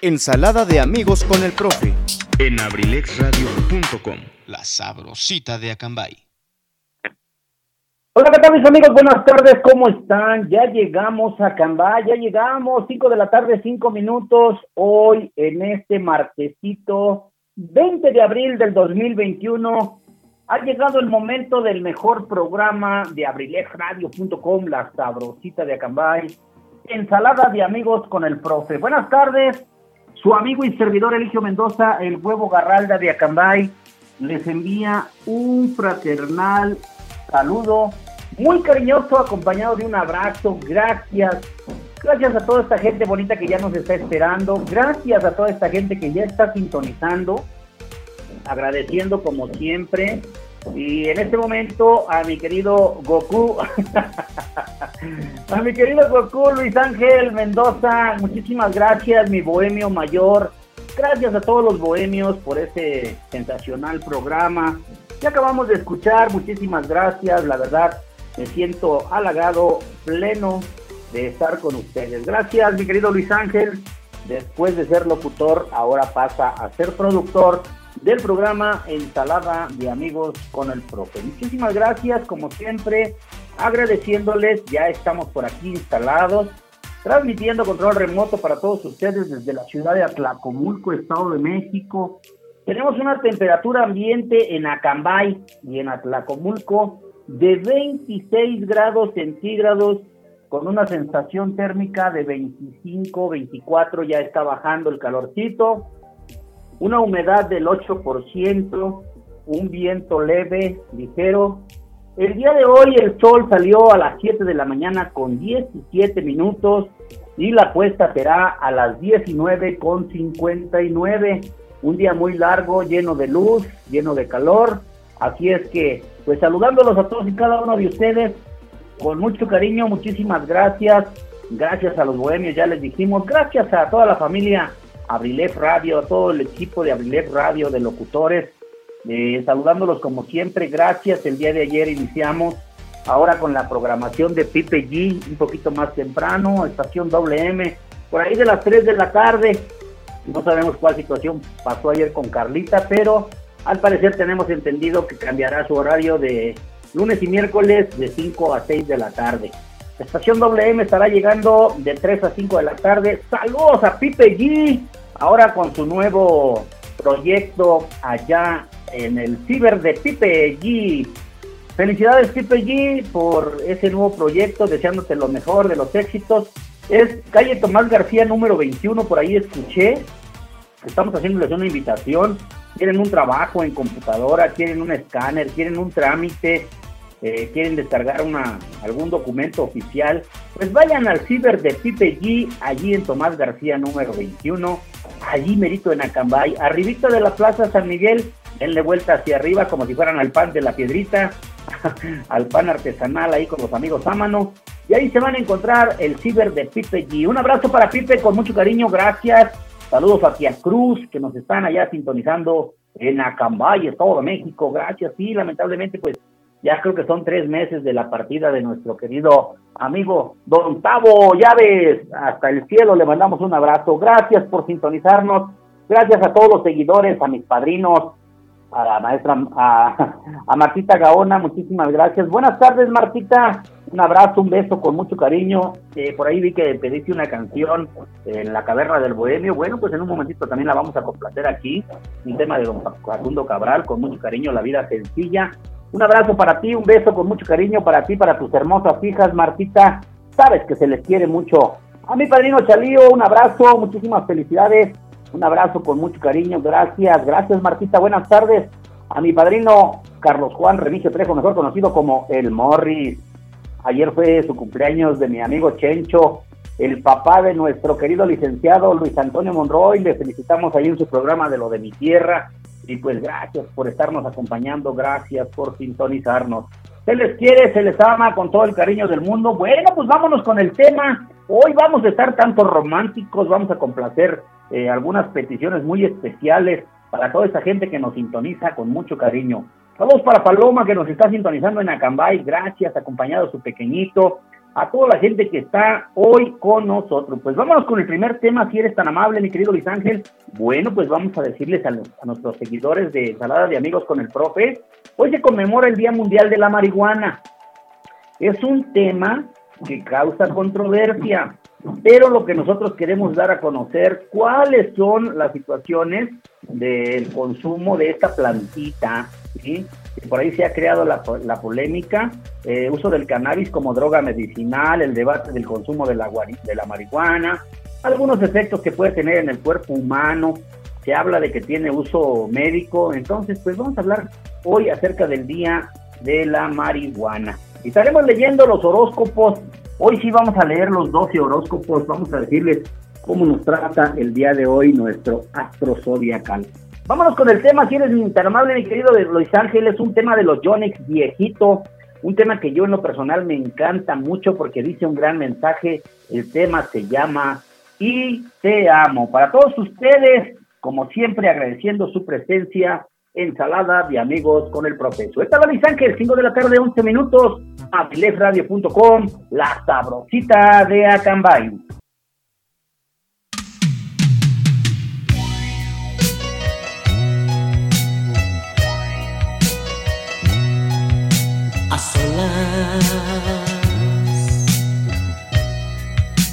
Ensalada de amigos con el profe. en abrilexradio.com. La sabrosita de Acambay. Hola, ¿qué tal mis amigos? Buenas tardes, ¿cómo están? Ya llegamos a Cambay, ya llegamos, 5 de la tarde, 5 minutos, hoy en este martesito 20 de abril del 2021. Ha llegado el momento del mejor programa de abrilexradio.com, la sabrosita de Acambay. Ensalada de amigos con el profe. Buenas tardes, su amigo y servidor Eligio Mendoza, el huevo garralda de Acambay, les envía un fraternal saludo muy cariñoso, acompañado de un abrazo. Gracias. Gracias a toda esta gente bonita que ya nos está esperando. Gracias a toda esta gente que ya está sintonizando. Agradeciendo como siempre. Y en este momento a mi querido Goku, a mi querido Goku Luis Ángel Mendoza, muchísimas gracias, mi bohemio mayor. Gracias a todos los bohemios por este sensacional programa. Ya acabamos de escuchar, muchísimas gracias, la verdad me siento halagado, pleno de estar con ustedes. Gracias, mi querido Luis Ángel. Después de ser locutor, ahora pasa a ser productor del programa Ensalada de Amigos con el Profe. Muchísimas gracias, como siempre, agradeciéndoles, ya estamos por aquí instalados, transmitiendo control remoto para todos ustedes desde la ciudad de Atlacomulco, Estado de México. Tenemos una temperatura ambiente en Acambay y en Atlacomulco de 26 grados centígrados con una sensación térmica de 25, 24, ya está bajando el calorcito, una humedad del 8%, un viento leve, ligero. El día de hoy el sol salió a las 7 de la mañana con 17 minutos y la puesta será a las 19 con 59. Un día muy largo, lleno de luz, lleno de calor. Así es que, pues saludándolos a todos y cada uno de ustedes, con mucho cariño, muchísimas gracias. Gracias a los bohemios, ya les dijimos. Gracias a toda la familia Abrilef Radio, a todo el equipo de Abrilef Radio, de locutores. Eh, saludándolos como siempre, gracias. El día de ayer iniciamos ahora con la programación de Pipe G, un poquito más temprano, estación WM, por ahí de las 3 de la tarde. No sabemos cuál situación pasó ayer con Carlita, pero al parecer tenemos entendido que cambiará su horario de lunes y miércoles de 5 a 6 de la tarde. Estación WM estará llegando de 3 a 5 de la tarde. Saludos a Pipe G, ahora con su nuevo proyecto allá en el ciber de Pipe G. Felicidades Pipe G por ese nuevo proyecto, deseándote lo mejor de los éxitos. Es calle Tomás García número 21, por ahí escuché. Estamos haciéndoles una invitación. Quieren un trabajo en computadora, quieren un escáner, quieren un trámite, eh, quieren descargar una, algún documento oficial, pues vayan al ciber de Pipe G, allí en Tomás García número 21, allí merito en Acambay, arribita de la Plaza San Miguel, denle vuelta hacia arriba como si fueran al pan de la piedrita, al pan artesanal ahí con los amigos a mano, y ahí se van a encontrar el ciber de Pipe G. Un abrazo para Pipe con mucho cariño, gracias. Saludos a Tía Cruz, que nos están allá sintonizando en Acambay, Estado de México. Gracias, sí, lamentablemente, pues ya creo que son tres meses de la partida de nuestro querido amigo Don Tavo Llaves. Hasta el cielo le mandamos un abrazo. Gracias por sintonizarnos. Gracias a todos los seguidores, a mis padrinos, a la maestra, a, a Martita Gaona, muchísimas gracias. Buenas tardes, Martita. Un abrazo, un beso con mucho cariño. Eh, por ahí vi que pediste una canción en la caverna del Bohemio. Bueno, pues en un momentito también la vamos a complacer aquí. Un tema de don Facundo Cabral, con mucho cariño, La vida sencilla. Un abrazo para ti, un beso con mucho cariño para ti, para tus hermosas hijas, Martita. Sabes que se les quiere mucho. A mi padrino Chalío, un abrazo, muchísimas felicidades. Un abrazo con mucho cariño, gracias, gracias Martita, buenas tardes. A mi padrino Carlos Juan Remigio Trejo, mejor conocido como El Morris. Ayer fue su cumpleaños de mi amigo Chencho, el papá de nuestro querido licenciado Luis Antonio Monroy. Le felicitamos ahí en su programa de lo de mi tierra. Y pues gracias por estarnos acompañando, gracias por sintonizarnos. Se les quiere, se les ama con todo el cariño del mundo. Bueno, pues vámonos con el tema. Hoy vamos a estar tanto románticos, vamos a complacer eh, algunas peticiones muy especiales para toda esa gente que nos sintoniza con mucho cariño. Saludos para Paloma que nos está sintonizando en Acambay, gracias, acompañado a su pequeñito a toda la gente que está hoy con nosotros. Pues vámonos con el primer tema, si eres tan amable, mi querido Luis Ángel. Bueno, pues vamos a decirles a, nuestros seguidores de Salada de Amigos con el Profe, hoy se conmemora el Día Mundial de la Marihuana. Es un tema que causa controversia, pero lo que nosotros queremos dar a conocer, cuáles son las situaciones del consumo de esta plantita, ¿sí? Por ahí se ha creado la, polémica, eh, uso del cannabis como droga medicinal, el debate del consumo de la, de la marihuana, algunos efectos que puede tener en el cuerpo humano, se habla de que tiene uso médico, entonces pues vamos a hablar hoy acerca del día de la marihuana. Y estaremos leyendo los horóscopos, hoy sí vamos a leer los 12 horóscopos, vamos a decirles cómo nos trata el día de hoy nuestro astro zodiacal. Vámonos con el tema, si eres tan amable, mi querido de Luis Ángel, es un tema de los Yonex viejito, un tema que yo en lo personal me encanta mucho porque dice un gran mensaje, el tema se llama Y te amo. Para todos ustedes, como siempre, agradeciendo su presencia, ensalada de amigos con el profesor. Esta es Luis Ángel, 5 de la tarde, 11 minutos, a la sabrosita de Acambay.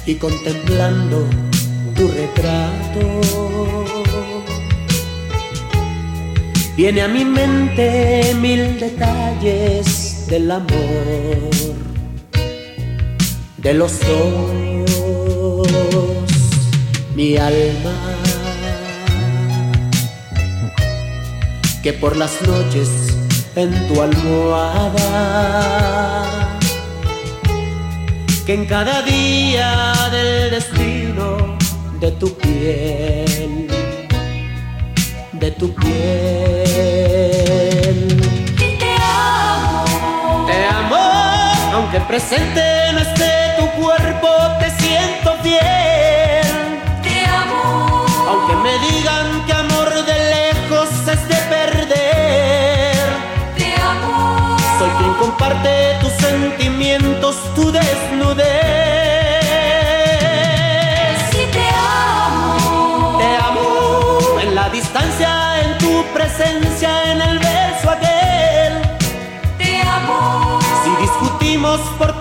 Y contemplando tu retrato. Viene a mi mente mil detalles del amor, de los dos, mi alma, que por las noches en tu almohada que en cada día del destino de tu piel, de tu piel. te amo, te amo, aunque presente no esté tu cuerpo, te siento fiel. Te amo, aunque me digan que tu si te amo, te amo en la distancia, en tu presencia, en el beso aquel. Te amo, si discutimos por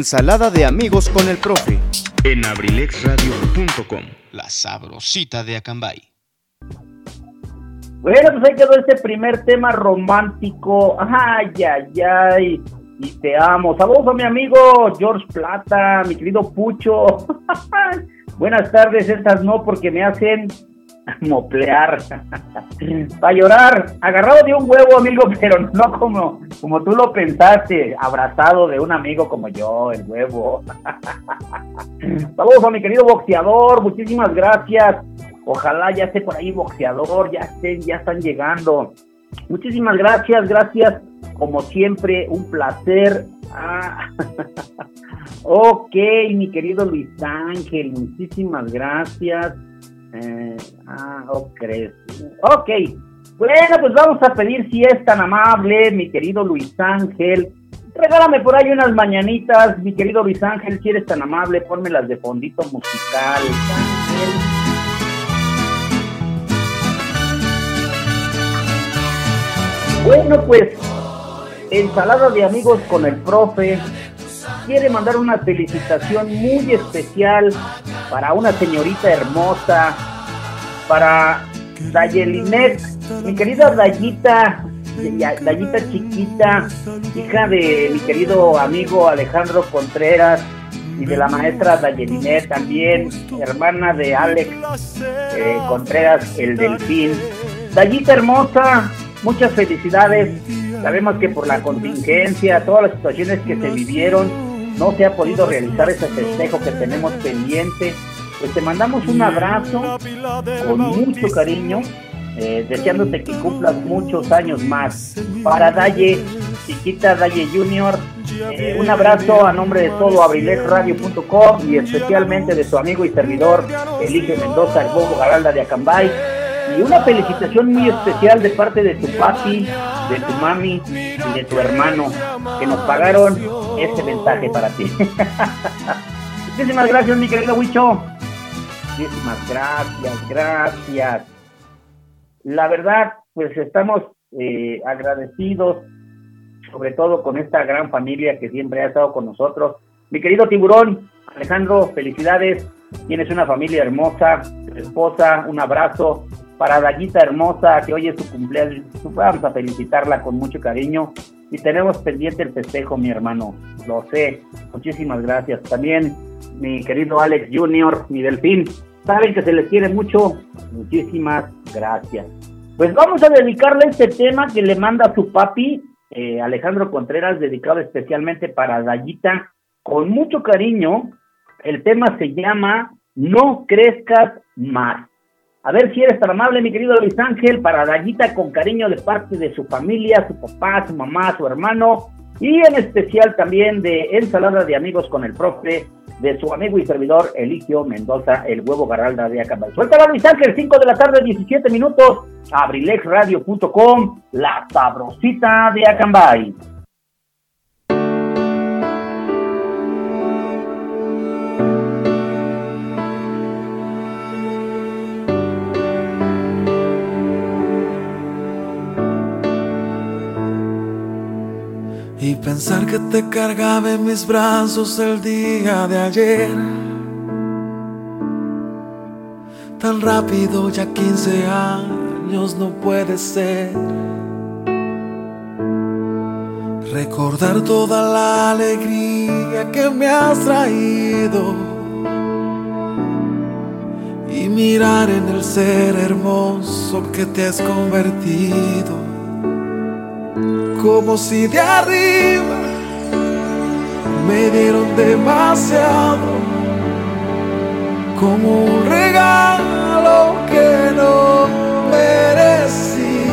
Ensalada de amigos con el profe. en abrilexradio.com. La sabrosita de Acambay. Bueno, pues ahí quedó este primer tema romántico. Ay, ay, ay. Y te amo. Saludos a mi amigo George Plata, mi querido Pucho. Buenas tardes, estas no, porque me hacen moplear. Para llorar, agarrado de un huevo, amigo, pero no como, como tú lo pensaste, abrazado de un amigo como yo, el huevo. Saludos a mi querido boxeador, muchísimas gracias. Ojalá ya esté por ahí boxeador, ya estén, ya están llegando. Muchísimas gracias, gracias. Como siempre, un placer. Ah, ok, mi querido Luis Ángel, muchísimas gracias. Eh, ah, ok. Ok. Bueno, pues vamos a pedir si es tan amable, mi querido Luis Ángel. Regálame por ahí unas mañanitas, mi querido Luis Ángel, si eres tan amable, ponmelas de fondito musical. Ángel. Bueno, pues, ensalada de amigos con el profe. Quiere mandar una felicitación muy especial para una señorita hermosa, para Dayelinet, mi querida Dayita, Dayita chiquita, hija de mi querido amigo Alejandro Contreras y de la maestra Dayelinet también, hermana de Alex eh, Contreras, el delfín. Dayita hermosa, muchas felicidades. Sabemos que por la contingencia, todas las situaciones que se vivieron, no se ha podido realizar ese festejo que tenemos pendiente. Pues te mandamos un abrazo con mucho cariño, eh, deseándote que cumplas muchos años más. Para Daye, chiquita Daye Junior, eh, un abrazo a nombre de todo abrilexradio.com y especialmente de su amigo y servidor Elige Mendoza, el Bobo Garalda de Acambay. Y una felicitación muy especial de parte de tu papi, de tu mami y de tu hermano, que nos pagaron este mensaje para ti. Muchísimas gracias, mi querido Huicho. Muchísimas gracias, gracias. La verdad, pues estamos eh, agradecidos, sobre todo con esta gran familia que siempre ha estado con nosotros. Mi querido tiburón, Alejandro, felicidades. Tienes una familia hermosa, tu esposa, un abrazo. Para Dayita hermosa, que hoy es su cumpleaños, vamos a felicitarla con mucho cariño. Y tenemos pendiente el festejo, mi hermano. Lo sé. Muchísimas gracias. También mi querido Alex Junior, mi delfín. Saben que se les quiere mucho. Muchísimas gracias. Pues vamos a dedicarle este tema que le manda su papi, eh, Alejandro Contreras, dedicado especialmente para Dayita, con mucho cariño. El tema se llama No crezcas más. A ver si eres tan amable, mi querido Luis Ángel, para Dayita con cariño de parte de su familia, su papá, su mamá, su hermano, y en especial también de Ensalada de Amigos con el Profe, de su amigo y servidor Eligio Mendoza, el huevo garralda de Acambay. Suéltala, Luis Ángel, 5 de la tarde, 17 minutos, abrilexradio.com, la sabrosita de Acambay. Pensar que te cargaba en mis brazos el día de ayer. Tan rápido, ya 15 años no puede ser. Recordar toda la alegría que me has traído. Y mirar en el ser hermoso que te has convertido como si de arriba me dieron demasiado, como un regalo que no merecí,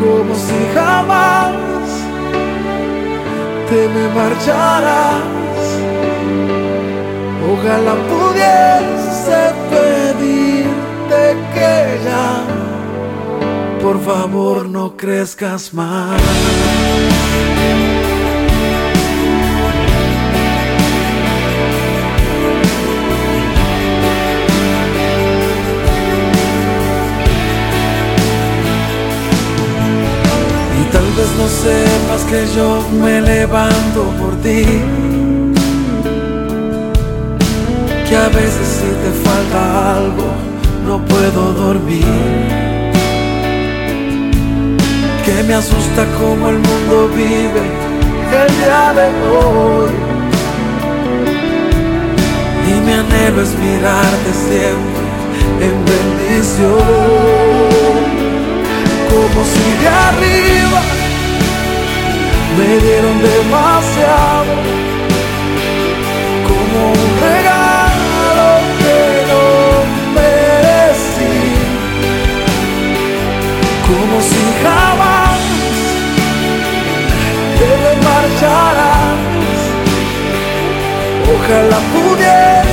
como si jamás te me marcharas. Ojalá pudiese pedirte que ya por favor no crezcas más. Solo sepas que yo me levanto por ti. Que a veces si te falta algo, no puedo dormir. Que me asusta como el mundo vive el día de hoy. Y mi anhelo es mirarte siempre en bendición como si de arriba me dieron demasiado, Ojalá pudiese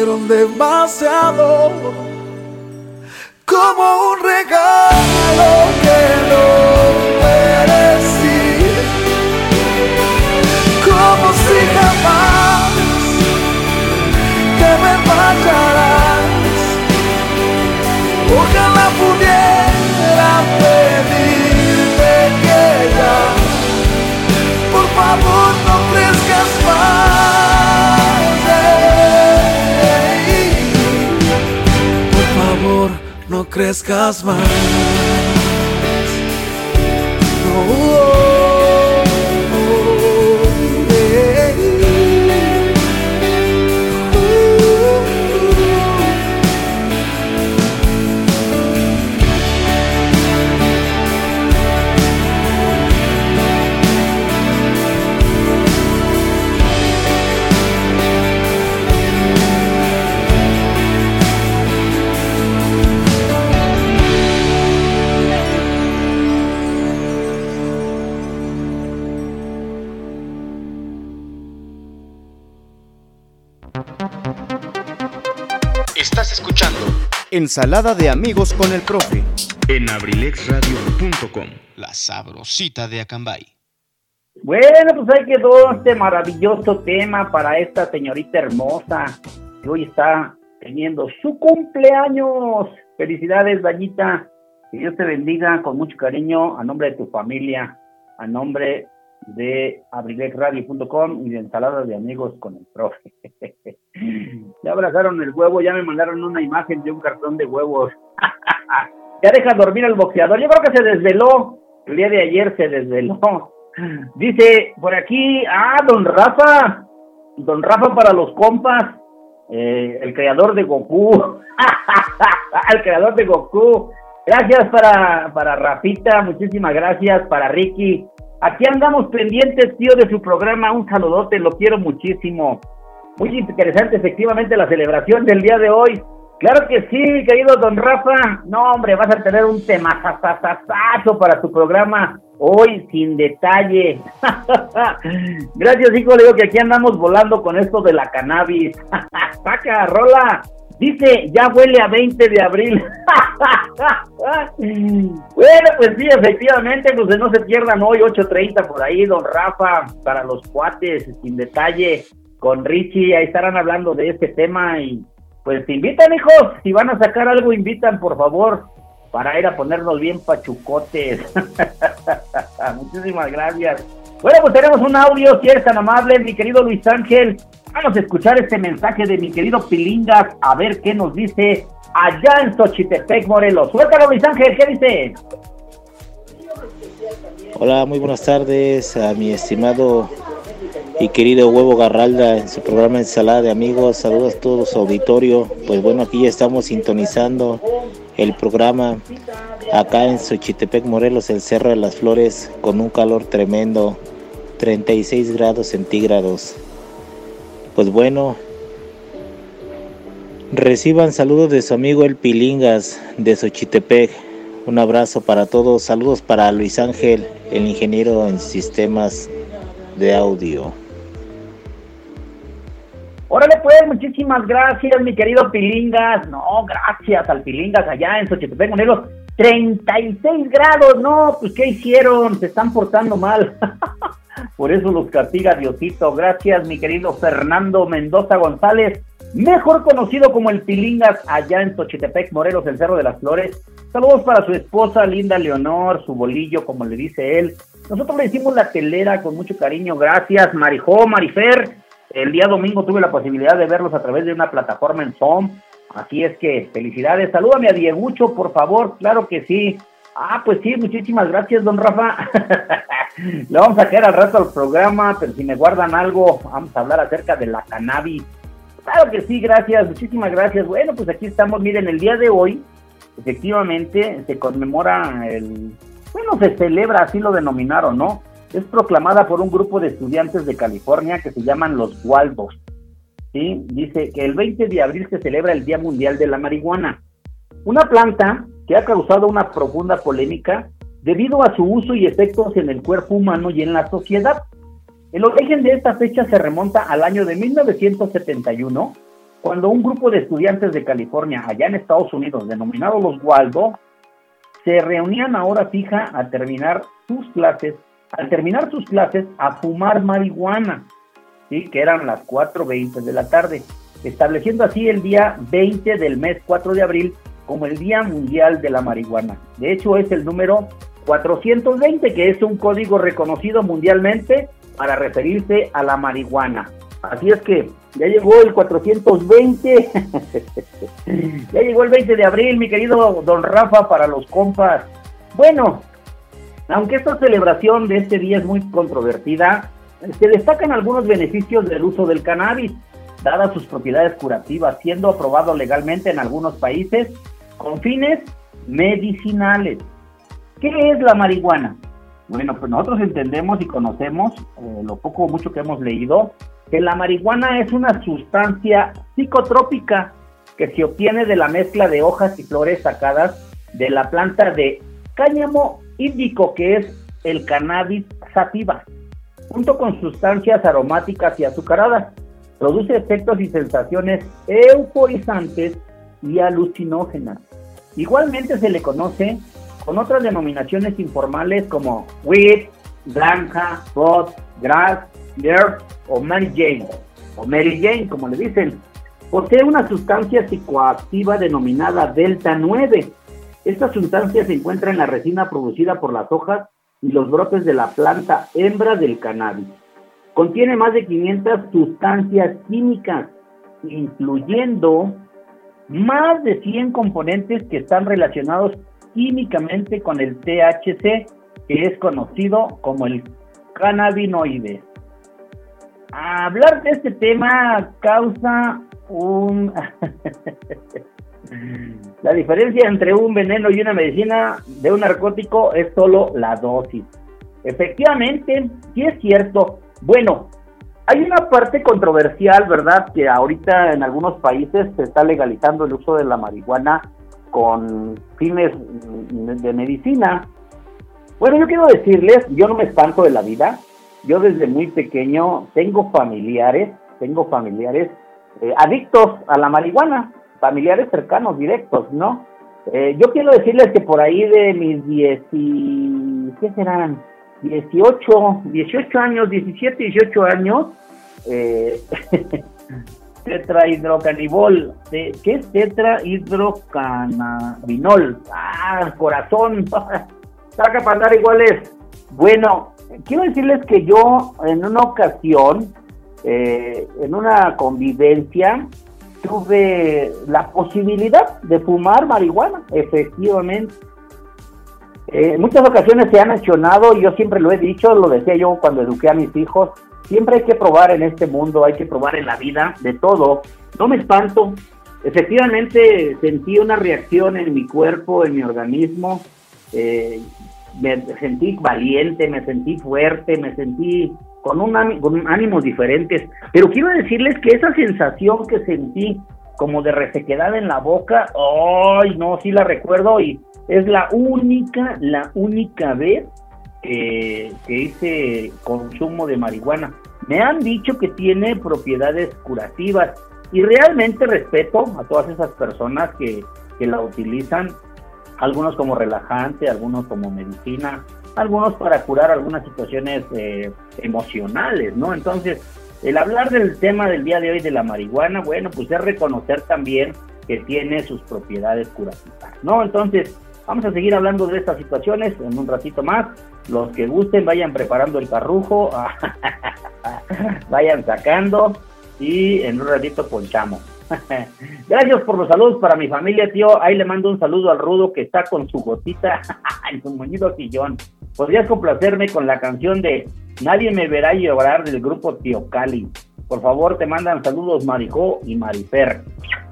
me dieron demasiado, crezcas más. Ensalada de amigos con el profe. en abrilexradio.com. La sabrosita de Acambay. Bueno, pues ahí quedó este maravilloso tema para esta señorita hermosa que hoy está teniendo su cumpleaños. Felicidades, Dañita. Que Dios te bendiga con mucho cariño a nombre de tu familia, a nombre de abrilexradio.com y de ensalada de amigos con el profe. ya abrazaron el huevo, ya me mandaron una imagen de un cartón de huevos. ya deja dormir al boxeador. Yo creo que se desveló. El día de ayer se desveló. Dice por aquí, ah, don Rafa, don Rafa para los compas, eh, el creador de Goku, el creador de Goku. Gracias para, para Rafita, muchísimas gracias para Ricky. Aquí andamos pendientes, tío, de su programa. Un saludote, lo quiero muchísimo. Muy interesante, efectivamente, la celebración del día de hoy. Claro que sí, querido don Rafa. No, hombre, vas a tener un tema para tu programa hoy sin detalle. Gracias, hijo. Le digo que aquí andamos volando con esto de la cannabis. Saca, rola. Dice, ya huele a 20 de abril. bueno, pues sí, efectivamente, pues no se pierdan hoy, 8.30 por ahí, don Rafa, para los cuates, sin detalle, con Richie, ahí estarán hablando de este tema y pues te invitan, hijos, si van a sacar algo, invitan, por favor, para ir a ponernos bien pachucotes. Muchísimas gracias. Bueno, pues tenemos un audio, si eres tan amable, mi querido Luis Ángel. Vamos a escuchar este mensaje de mi querido Pilingas, a ver qué nos dice allá en Xochitepec, Morelos. Suéltalo, Luis Ángel, ¿qué dice? Hola, muy buenas tardes a mi estimado y querido Huevo Garralda en su programa Ensalada de Amigos. Saludos a todo su auditorio. Pues bueno, aquí ya estamos sintonizando el programa acá en Xochitepec, Morelos, el Cerro de las Flores, con un calor tremendo, 36 grados centígrados. Pues bueno, Reciban saludos de su amigo El Pilingas de Xochitepec. Un abrazo para todos. Saludos para Luis Ángel, el ingeniero en sistemas de audio. Órale pues, muchísimas gracias, mi querido Pilingas. No, gracias al Pilingas allá en Xochitepec, Morelos. 36 grados, no, pues ¿qué hicieron? Se están portando mal. Por eso los castiga Diosito. Gracias, mi querido Fernando Mendoza González, mejor conocido como el Pilingas allá en Xochitepec, Morelos, el Cerro de las Flores. Saludos para su esposa Linda Leonor, su bolillo, como le dice él. Nosotros le hicimos la telera con mucho cariño. Gracias, Marijó, Marifer. El día domingo tuve la posibilidad de verlos a través de una plataforma en Zoom. Así es que felicidades. Salúdame a Diegucho, por favor. Claro que sí. Ah, pues sí, muchísimas gracias, don Rafa. Le vamos a quedar al rato al programa, pero si me guardan algo, vamos a hablar acerca de la cannabis. Claro que sí, gracias, muchísimas gracias. Bueno, pues aquí estamos, miren, el día de hoy, efectivamente, se conmemora el, bueno, se celebra, así lo denominaron, ¿no? Es proclamada por un grupo de estudiantes de California que se llaman los Waldos. ¿sí? Dice que el 20 de abril se celebra el Día Mundial de la Marihuana. Una planta que ha causado una profunda polémica debido a su uso y efectos en el cuerpo humano y en la sociedad. El origen de esta fecha se remonta al año de 1971, cuando un grupo de estudiantes de California, allá en Estados Unidos, denominados los Waldo, se reunían a hora fija a terminar sus clases, al terminar sus clases a fumar marihuana, ¿sí? que eran las 4.20 de la tarde, estableciendo así el día 20 del mes 4 de abril como el Día Mundial de la Marihuana. De hecho, es el número 420, que es un código reconocido mundialmente para referirse a la marihuana. Así es que ya llegó el 420, ya llegó el 20 de abril, mi querido don Rafa, para los compas. Bueno, aunque esta celebración de este día es muy controvertida, se destacan algunos beneficios del uso del cannabis, dadas sus propiedades curativas, siendo aprobado legalmente en algunos países con fines medicinales. ¿Qué es la marihuana? Bueno, pues nosotros entendemos y conocemos, eh, lo poco o mucho que hemos leído, que la marihuana es una sustancia psicotrópica que se obtiene de la mezcla de hojas y flores sacadas de la planta de cáñamo índico, que es el cannabis sativa, junto con sustancias aromáticas y azucaradas. Produce efectos y sensaciones euforizantes y alucinógenas. Igualmente se le conoce con otras denominaciones informales como weed, granja, pot, grass, dirt o Mary Jane, o Mary Jane como le dicen. Posee una sustancia psicoactiva denominada Delta 9. Esta sustancia se encuentra en la resina producida por las hojas y los brotes de la planta hembra del cannabis. Contiene más de 500 sustancias químicas, incluyendo más de 100 componentes que están relacionados químicamente con el THC, que es conocido como el cannabinoide. Hablar de este tema causa un... la diferencia entre un veneno y una medicina de un narcótico es solo la dosis. Efectivamente, sí es cierto. Bueno, hay una parte controversial, ¿verdad? Que ahorita en algunos países se está legalizando el uso de la marihuana con fines de medicina. Bueno, yo quiero decirles, yo no me espanto de la vida. Yo desde muy pequeño tengo familiares, tengo familiares eh, adictos a la marihuana, familiares cercanos, directos, ¿no? Eh, yo quiero decirles que por ahí de mis 10 y... ¿qué serán? 18, 18 años, 17, 18 años, eh, tetrahidrocanibol. ¿Qué es tetrahidrocannabinol? Ah, corazón. Saca para andar iguales. Bueno, quiero decirles que yo en una ocasión, eh, en una convivencia, tuve la posibilidad de fumar marihuana, efectivamente. Eh, en muchas ocasiones se ha mencionado, y yo siempre lo he dicho, lo decía yo cuando eduqué a mis hijos, siempre hay que probar en este mundo, hay que probar en la vida de todo. No me espanto. Efectivamente sentí una reacción en mi cuerpo, en mi organismo. Eh, me sentí valiente, me sentí fuerte, me sentí con, un con ánimos diferentes. Pero quiero decirles que esa sensación que sentí como de resequedad en la boca. Ay, no, sí la recuerdo y es la única, la única vez que, que hice consumo de marihuana. Me han dicho que tiene propiedades curativas y realmente respeto a todas esas personas que, que la utilizan, algunos como relajante, algunos como medicina, algunos para curar algunas situaciones eh, emocionales, ¿no? Entonces, el hablar del tema del día de hoy de la marihuana, bueno, pues es reconocer también que tiene sus propiedades curativas, ¿no? Entonces, vamos a seguir hablando de estas situaciones en un ratito más. Los que gusten, vayan preparando el carrujo, vayan sacando y en un ratito ponchamos. Gracias por los saludos para mi familia, tío. Ahí le mando un saludo al Rudo que está con su gotita en su moñito sillón. ¿Podrías complacerme con la canción de Nadie me verá llorar del grupo Tío Cali? Por favor, te mandan saludos Marijó y Marifer.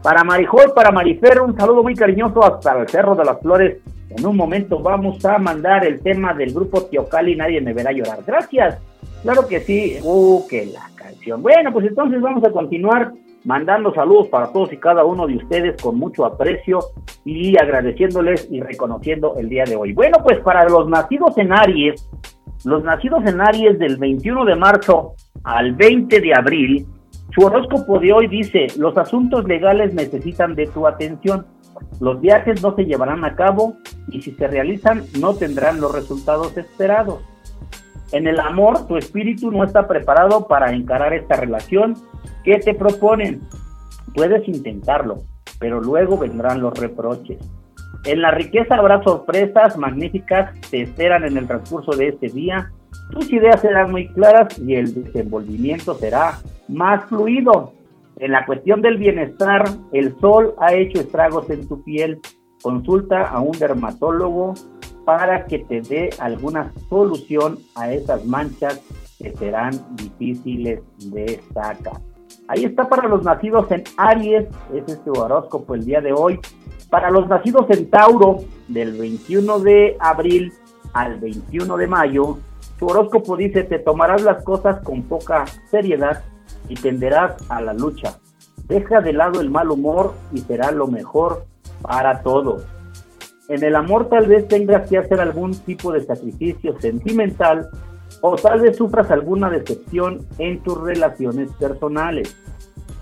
Para Marijó y para Marifer, un saludo muy cariñoso hasta el Cerro de las Flores. En un momento vamos a mandar el tema del grupo Tío Cali, Nadie me verá llorar. Gracias. Claro que sí. Uh, que la canción. Bueno, pues entonces vamos a continuar mandando saludos para todos y cada uno de ustedes con mucho aprecio y agradeciéndoles y reconociendo el día de hoy. Bueno, pues para los nacidos en Aries, los nacidos en Aries del 21 de marzo al 20 de abril, su horóscopo de hoy dice, los asuntos legales necesitan de tu atención, los viajes no se llevarán a cabo y si se realizan no tendrán los resultados esperados. En el amor, tu espíritu no está preparado para encarar esta relación que te proponen. Puedes intentarlo, pero luego vendrán los reproches. En la riqueza habrá sorpresas magníficas, te esperan en el transcurso de este día. Tus ideas serán muy claras y el desenvolvimiento será más fluido. En la cuestión del bienestar, el sol ha hecho estragos en tu piel. Consulta a un dermatólogo para que te dé alguna solución a esas manchas que serán difíciles de sacar. Ahí está para los nacidos en Aries, es tu horóscopo el día de hoy. Para los nacidos en Tauro, del 21 de abril al 21 de mayo, tu horóscopo dice, te tomarás las cosas con poca seriedad y tenderás a la lucha. Deja de lado el mal humor y será lo mejor para todos. En el amor tal vez tengas que hacer algún tipo de sacrificio sentimental o tal vez sufras alguna decepción en tus relaciones personales.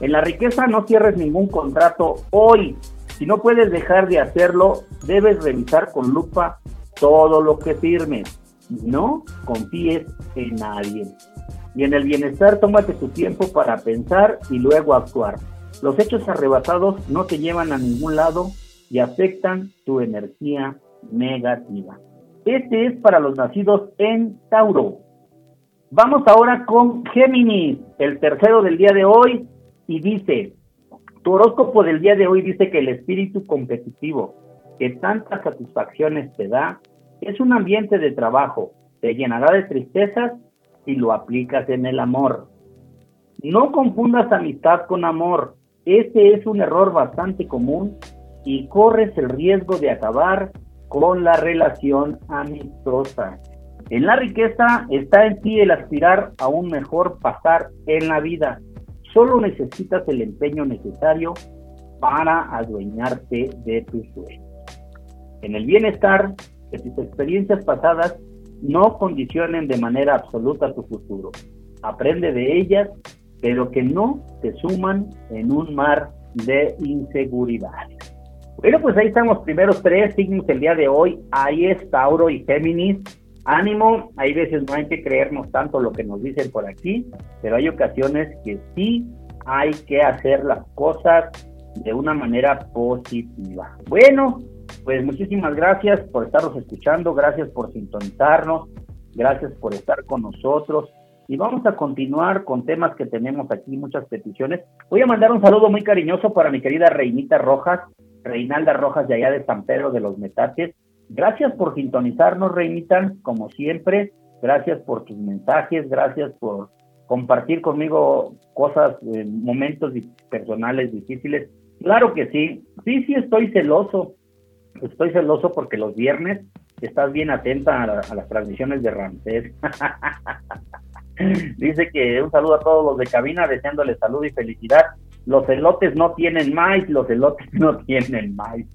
En la riqueza no cierres ningún contrato hoy. Si no puedes dejar de hacerlo, debes revisar con lupa todo lo que firmes. No confíes en nadie. Y en el bienestar, tómate tu tiempo para pensar y luego actuar. Los hechos arrebatados no te llevan a ningún lado y afectan tu energía negativa. Este es para los nacidos en Tauro. Vamos ahora con Géminis, el tercero del día de hoy, y dice, tu horóscopo del día de hoy dice que el espíritu competitivo que tantas satisfacciones te da es un ambiente de trabajo, te llenará de tristezas si lo aplicas en el amor. No confundas amistad con amor, este es un error bastante común y corres el riesgo de acabar con la relación amistosa. En la riqueza está en ti el aspirar a un mejor pasar en la vida. Solo necesitas el empeño necesario para adueñarte de tus sueños. En el bienestar, que tus experiencias pasadas no condicionen de manera absoluta tu futuro. Aprende de ellas, pero que no te suman en un mar de inseguridades. Bueno, pues ahí están los primeros tres signos el día de hoy. Ahí es Tauro y Géminis ánimo, hay veces no hay que creernos tanto lo que nos dicen por aquí, pero hay ocasiones que sí hay que hacer las cosas de una manera positiva. Bueno, pues muchísimas gracias por estarnos escuchando, gracias por sintonizarnos, gracias por estar con nosotros y vamos a continuar con temas que tenemos aquí, muchas peticiones. Voy a mandar un saludo muy cariñoso para mi querida Reinita Rojas, Reinalda Rojas de allá de San Pedro de los Metates, Gracias por sintonizarnos, Reinita, como siempre. Gracias por tus mensajes, gracias por compartir conmigo cosas, eh, momentos personales difíciles. Claro que sí, sí, sí estoy celoso. Estoy celoso porque los viernes estás bien atenta a, a las transmisiones de Ramsés. Dice que un saludo a todos los de cabina, deseándoles salud y felicidad. los elotes no tienen maíz, los elotes no tienen maíz.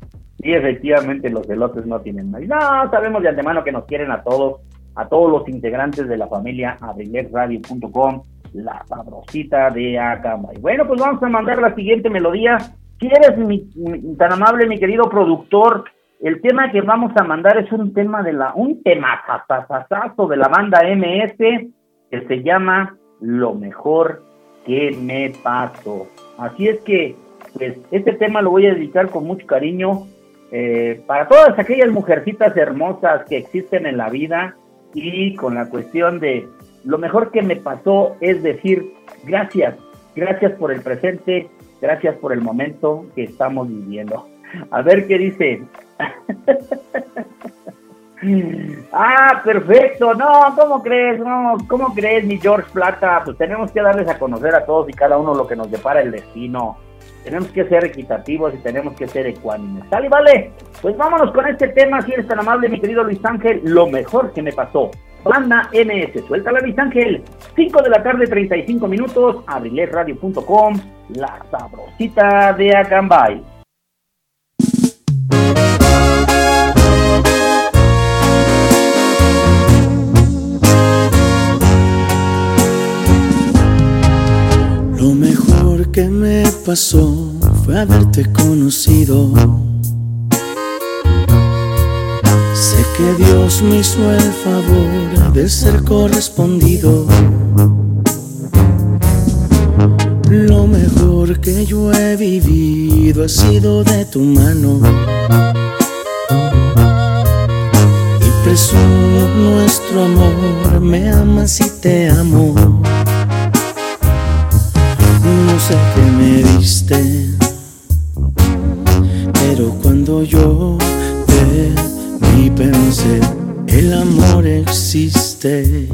Sí, efectivamente los elotes no tienen maíz. No, sabemos de antemano que nos quieren a todos, a todos los integrantes de la familia abrilexradio.com, la sabrosita de Acambay. Bueno, pues vamos a mandar la siguiente melodía. ¿Quieres, mi, tan amable, mi querido productor? El tema que vamos a mandar es un tema de la, un tema de la banda MS que se llama Lo mejor que me pasó. Así es que, pues, este tema lo voy a dedicar con mucho cariño eh, para todas aquellas mujercitas hermosas que existen en la vida y con la cuestión de lo mejor que me pasó es decir gracias, gracias por el presente, gracias por el momento que estamos viviendo. A ver qué dice. Ah, perfecto. No, ¿cómo crees? No, ¿cómo crees, mi George Plata? Pues tenemos que darles a conocer a todos y cada uno lo que nos depara el destino. Tenemos que ser equitativos y tenemos que ser ecuánimes. ¿Sale, vale? Pues vámonos con este tema, si eres tan amable, mi querido Luis Ángel. Lo mejor que me pasó. Banda MS, suéltala Luis Ángel. 5 de la tarde, 35 minutos, abrilesradio.com, la sabrosita de Acambay. Pasó fue haberte conocido. Sé que Dios me hizo el favor de ser correspondido. Lo mejor que yo he vivido ha sido de tu mano. Y presumo nuestro amor, me amas y te amo. No sé qué me diste, pero cuando yo te vi pensé, el amor existe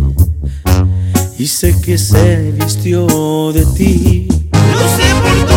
y sé que se vistió de ti. Lo sé por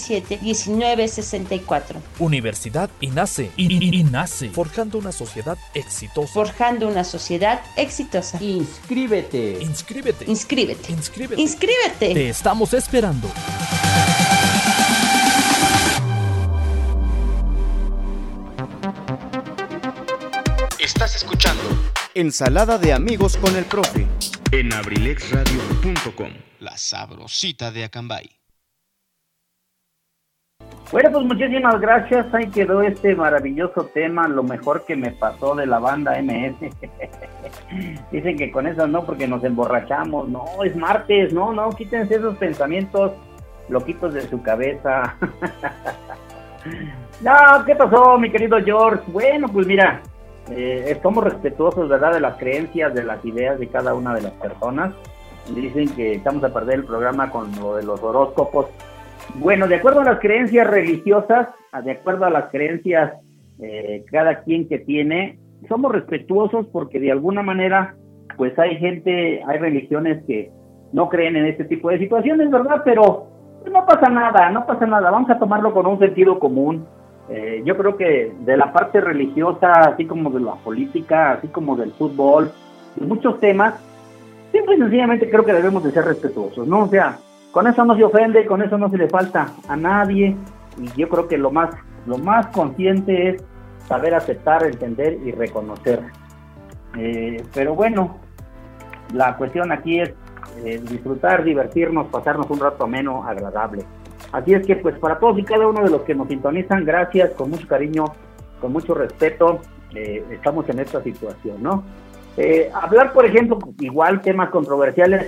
1964. Universidad INACE. INACE. Forjando una sociedad exitosa. Forjando una sociedad exitosa. Inscríbete. Inscríbete. Inscríbete. Inscríbete. Inscríbete. Te estamos esperando. Estás escuchando Ensalada de amigos con el profe. en abrilexradio.com. La sabrosita de Acambay. Bueno, pues muchísimas gracias. Ahí quedó este maravilloso tema, lo mejor que me pasó de la banda MS. Dicen que con eso no, porque nos emborrachamos. No, es martes. No, no, quítense esos pensamientos loquitos de su cabeza. no, ¿qué pasó, mi querido George? Bueno, pues mira, eh, somos respetuosos, ¿verdad?, de las creencias, de las ideas de cada una de las personas. Dicen que estamos a perder el programa con lo de los horóscopos. Bueno, de acuerdo a las creencias religiosas, de acuerdo a las creencias eh, cada quien que tiene, somos respetuosos porque de alguna manera, pues hay gente, hay religiones que no creen en este tipo de situaciones, ¿verdad? Pero pues, no pasa nada, no pasa nada, vamos a tomarlo con un sentido común. Eh, yo creo que de la parte religiosa, así como de la política, así como del fútbol, de muchos temas, simple y sencillamente creo que debemos de ser respetuosos, ¿no? O sea, con eso no se ofende, con eso no se le falta a nadie y yo creo que lo más lo más consciente es saber aceptar, entender y reconocer. Eh, pero bueno, la cuestión aquí es eh, disfrutar, divertirnos, pasarnos un rato ameno, agradable. Así es que pues para todos y cada uno de los que nos sintonizan, gracias, con mucho cariño, con mucho respeto, eh, estamos en esta situación, ¿no? Hablar, por ejemplo, igual temas controversiales,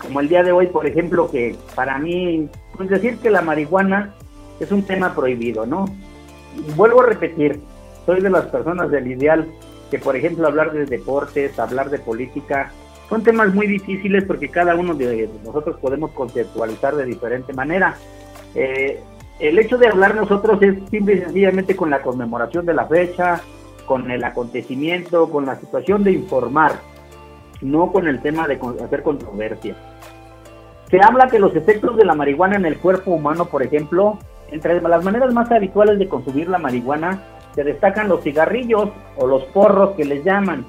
como el día de hoy, por ejemplo, que para mí, pues decir que la marihuana es un tema prohibido, ¿no? Vuelvo a repetir, soy de las personas del ideal que, por ejemplo, hablar de deportes, hablar de política, son temas muy difíciles porque cada uno de nosotros podemos conceptualizar de diferente manera. Eh, el hecho de hablar nosotros es simple y sencillamente con la conmemoración de la fecha, con el acontecimiento, con la situación de informar, no con el tema de hacer controversia. Se habla que los efectos de la marihuana en el cuerpo humano, por ejemplo, entre las maneras más habituales de consumir la marihuana, se destacan los cigarrillos o los porros que les llaman,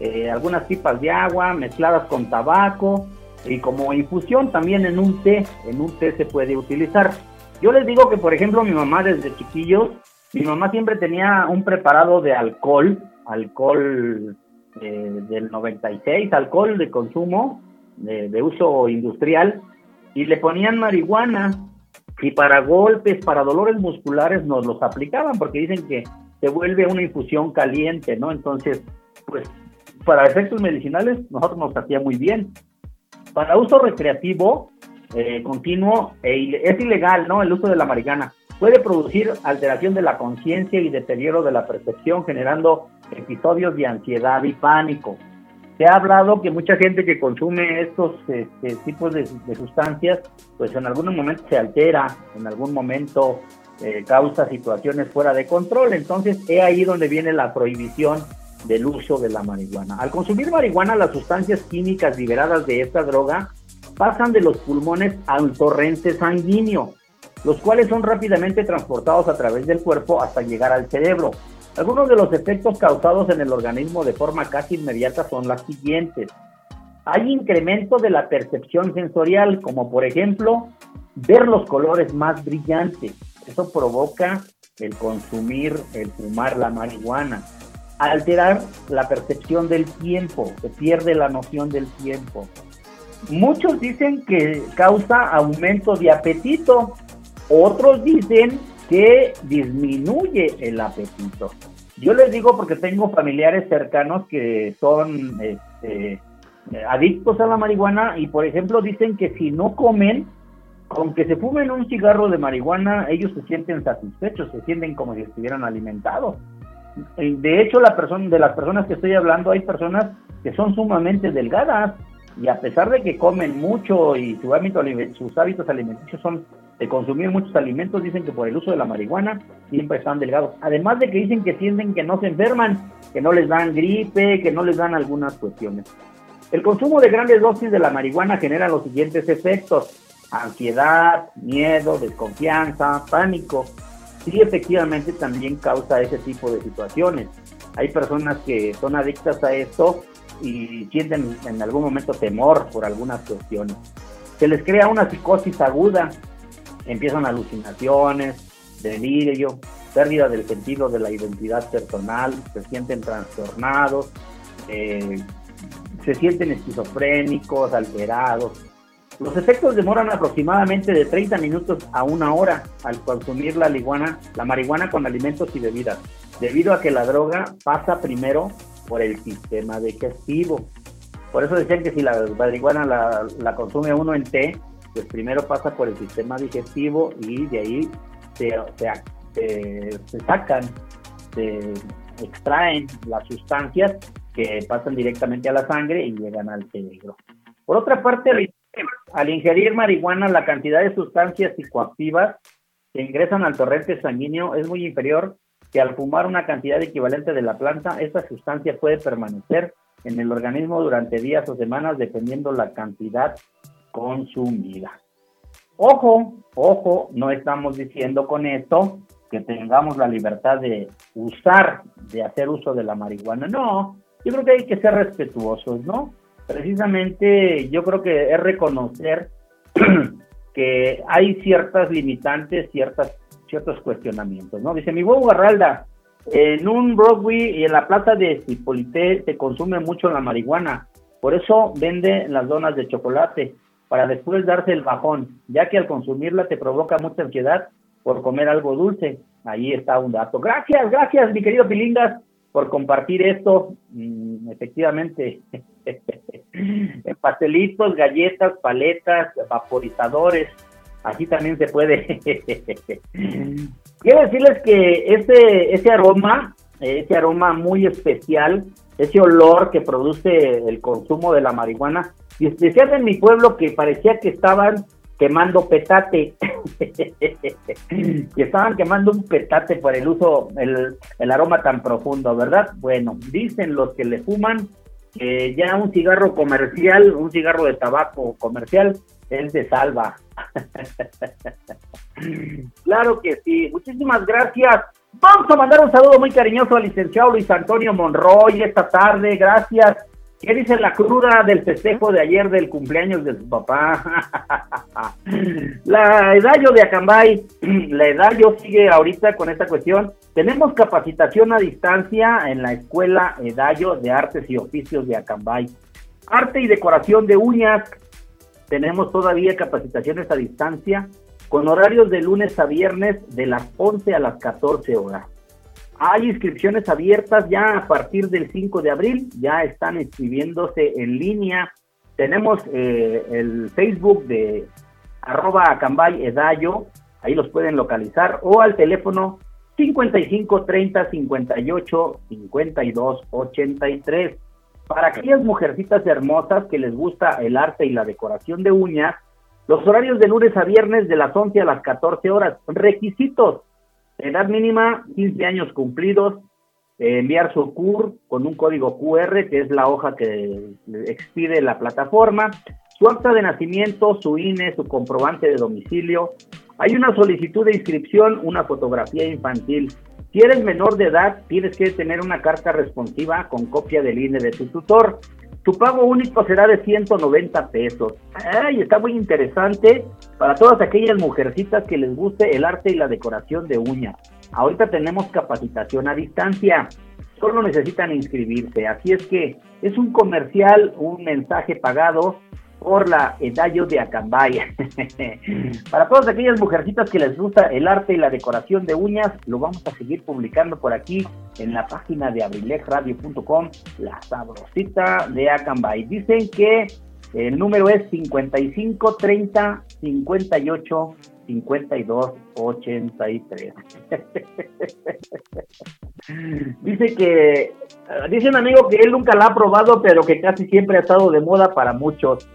eh, algunas pipas de agua mezcladas con tabaco y como infusión también en un té, en un té se puede utilizar. Yo les digo que, por ejemplo, mi mamá desde chiquillos, mi mamá siempre tenía un preparado de alcohol, alcohol eh, del 96, alcohol de consumo, de, uso industrial, y le ponían marihuana y para golpes, para dolores musculares nos los aplicaban porque dicen que se vuelve una infusión caliente, ¿no? Entonces, pues para efectos medicinales nosotros nos hacía muy bien. Para uso recreativo eh, continuo e es ilegal, ¿no? El uso de la marihuana puede producir alteración de la conciencia y deterioro de la percepción, generando episodios de ansiedad y pánico. Se ha hablado que mucha gente que consume estos este, tipos de, sustancias, pues en algún momento se altera, en algún momento eh, causa situaciones fuera de control. Entonces, es ahí donde viene la prohibición del uso de la marihuana. Al consumir marihuana, las sustancias químicas liberadas de esta droga pasan de los pulmones al torrente sanguíneo, los cuales son rápidamente transportados a través del cuerpo hasta llegar al cerebro. Algunos de los efectos causados en el organismo de forma casi inmediata son las siguientes. Hay incremento de la percepción sensorial, como por ejemplo ver los colores más brillantes. Eso provoca el consumir, el fumar la marihuana. Alterar la percepción del tiempo, se pierde la noción del tiempo. Muchos dicen que causa aumento de apetito, otros dicen que disminuye el apetito. Yo les digo porque tengo familiares cercanos que son este, adictos a la marihuana y por ejemplo dicen que si no comen, aunque se fumen un cigarro de marihuana, ellos se sienten satisfechos, se sienten como si estuvieran alimentados. De hecho, la persona, de las personas que estoy hablando, hay personas que son sumamente delgadas y a pesar de que comen mucho y su hábito, sus hábitos alimenticios son de consumir muchos alimentos, dicen que por el uso de la marihuana siempre están delgados. Además de que dicen que sienten que no se enferman, que no les dan gripe, que no les dan algunas cuestiones. El consumo de grandes dosis de la marihuana genera los siguientes efectos. Ansiedad, miedo, desconfianza, pánico. Sí, efectivamente también causa ese tipo de situaciones. Hay personas que son adictas a esto y sienten en algún momento temor por algunas cuestiones. Se les crea una psicosis aguda, empiezan alucinaciones, delirio, pérdida del sentido de la identidad personal, se sienten trastornados, eh, se sienten esquizofrénicos, alterados. Los efectos demoran aproximadamente de 30 minutos a una hora al consumir la marihuana, la marihuana con alimentos y bebidas, debido a que la droga pasa primero por el sistema digestivo. Por eso decían que si la marihuana la, la consume uno en té, pues primero pasa por el sistema digestivo y de ahí se, se, se- sacan, se extraen las sustancias que pasan directamente a la sangre y llegan al cerebro. Por otra parte, al, al ingerir marihuana, la cantidad de sustancias psicoactivas que ingresan al torrente sanguíneo es muy inferior que al fumar una cantidad equivalente de la planta, esta sustancia puede permanecer en el organismo durante días o semanas dependiendo la cantidad consumida. Ojo, ojo, no estamos diciendo con esto que tengamos la libertad de usar, de hacer uso de la marihuana. No, yo creo que hay que ser respetuosos, ¿no? Precisamente yo creo que es reconocer que hay ciertas limitantes, ciertas, ciertos cuestionamientos, ¿no? Dice mi huevo Garralda, en un Broadway y en la plaza de Cipolité se consume mucho la marihuana, por eso vende las donas de chocolate, para después darse el bajón, ya que al consumirla te provoca mucha ansiedad por comer algo dulce. Ahí está un dato. Gracias, gracias, mi querido Pilingas, por compartir esto. Mm, efectivamente, pastelitos, galletas, paletas, vaporizadores, así también se puede. Quiero decirles que ese, ese aroma, eh, ese aroma muy especial, ese olor que produce el consumo de la marihuana, y especial en mi pueblo que parecía que estaban quemando petate, que estaban quemando un petate por el uso, el, el aroma tan profundo, ¿verdad? Bueno, dicen los que le fuman que ya un cigarro comercial, un cigarro de tabaco comercial, es de salva. claro que sí, muchísimas gracias. Vamos a mandar un saludo muy cariñoso al licenciado Luis Antonio Monroy esta tarde, gracias. ¿Qué dice la cruda del festejo de ayer del cumpleaños de su papá? la Edallo de Acambay, la Edallo sigue ahorita con esta cuestión. Tenemos capacitación a distancia en la Escuela Edallo de Artes y Oficios de Acambay. Arte y decoración de uñas. Tenemos todavía capacitaciones a distancia con horarios de lunes a viernes de las 11 a las 14 horas. Hay inscripciones abiertas ya a partir del 5 de abril, ya están inscribiéndose en línea. Tenemos eh, el Facebook de arroba acambay edayo, ahí los pueden localizar, o al teléfono 55 30 58 52 83. Para aquellas mujercitas hermosas que les gusta el arte y la decoración de uñas, los horarios de lunes a viernes de las 11 a las 14 horas. Requisitos: edad mínima 15 años cumplidos, eh, enviar su CUR con un código QR, que es la hoja que expide la plataforma, su acta de nacimiento, su INE, su comprobante de domicilio. Hay una solicitud de inscripción, una fotografía infantil. Si eres menor de edad, tienes que tener una carta responsiva con copia del INE de tu tutor. Su pago único será de 190 pesos. Ay, está muy interesante para todas aquellas mujercitas que les guste el arte y la decoración de uñas. Ahorita tenemos capacitación a distancia. Solo necesitan inscribirse. Así es que es un comercial, un mensaje pagado por la Edallo de Acambay. Para todas aquellas mujercitas que les gusta el arte y la decoración de uñas, lo vamos a seguir publicando por aquí en la página de abrilexradio.com, la sabrosita de Acambay. Dicen que el número es 55 30 58 52 83. dice que dice un amigo que él nunca la ha probado, pero que casi siempre ha estado de moda para muchos.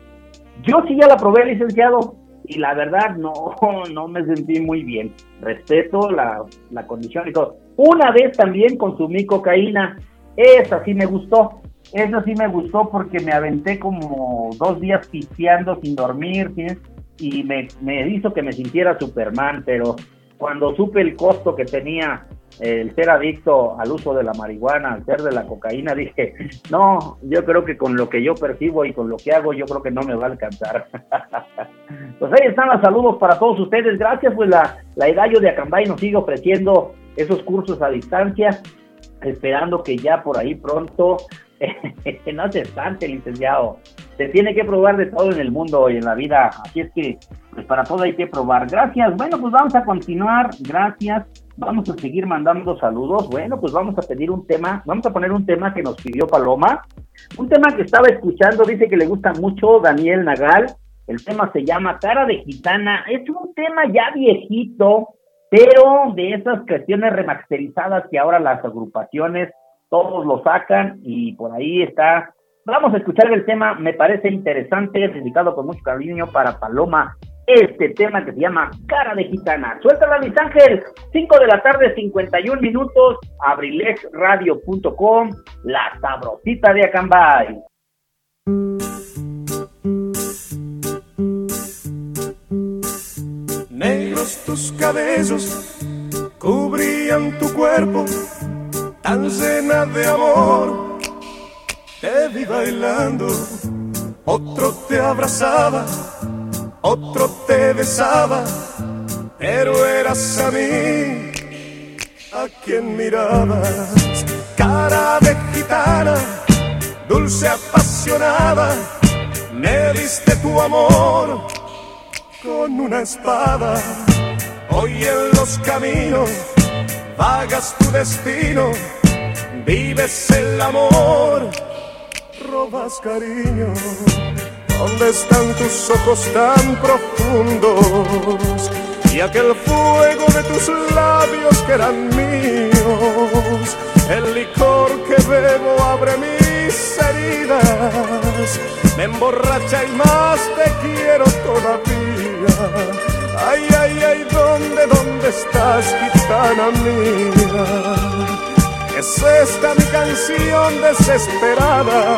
Yo sí ya la probé, licenciado, y la verdad no, no me sentí muy bien. Respeto la, la condición y todo. Una vez también consumí cocaína, esa sí me gustó. Esa sí me gustó porque me aventé como dos días pisteando sin dormir, y me, me hizo que me sintiera Superman, pero cuando supe el costo que tenía el ser adicto al uso de la marihuana, al ser de la cocaína, dije, no, yo creo que con lo que yo percibo y con lo que hago, yo creo que no me va a alcanzar. pues ahí están los saludos para todos ustedes. Gracias, pues la, la Edallo de Acambay nos sigue ofreciendo esos cursos a distancia, esperando que ya por ahí pronto, no se espante, licenciado, se tiene que probar de todo en el mundo y en la vida, así es que pues para todo hay que probar. Gracias, bueno, pues vamos a continuar, gracias. Vamos a seguir mandando saludos. Bueno, pues vamos a pedir un tema, vamos a poner un tema que nos pidió Paloma. Un tema que estaba escuchando, dice que le gusta mucho Daniel Nagal. El tema se llama Cara de Gitana. Es un tema ya viejito, pero de esas cuestiones remasterizadas que ahora las agrupaciones todos lo sacan y por ahí está. Vamos a escuchar el tema, me parece interesante, dedicado con mucho cariño para Paloma este tema que se llama Cara de Gitana. Suéltala, Luis Ángel. 5 de la tarde, 51 minutos. abrilexradio.com. La sabrosita de Acambay. Negros tus cabellos cubrían tu cuerpo, tan llena de amor. Te vi bailando, otro te abrazaba otro te besaba, pero eras a mí a quien mirabas. Cara de gitana, dulce apasionada, me diste tu amor con una espada. Hoy en los caminos vagas tu destino, vives el amor, robas cariño ¿Dónde están tus ojos tan profundos? Y aquel fuego de tus labios que eran míos. El licor que bebo abre mis heridas. Me emborracha y más te quiero todavía. Ay, ay, ay, ¿dónde, dónde estás, gitana mía? Es esta mi canción desesperada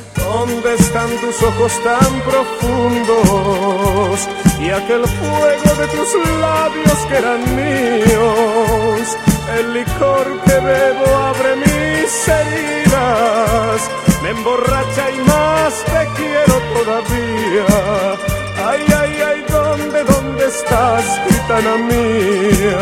¿Dónde están tus ojos tan profundos? Y aquel fuego de tus labios que eran míos. El licor que bebo abre mis heridas. Me emborracha y más te quiero todavía. Ay, ay, ay, ¿dónde, dónde estás, gitana mía?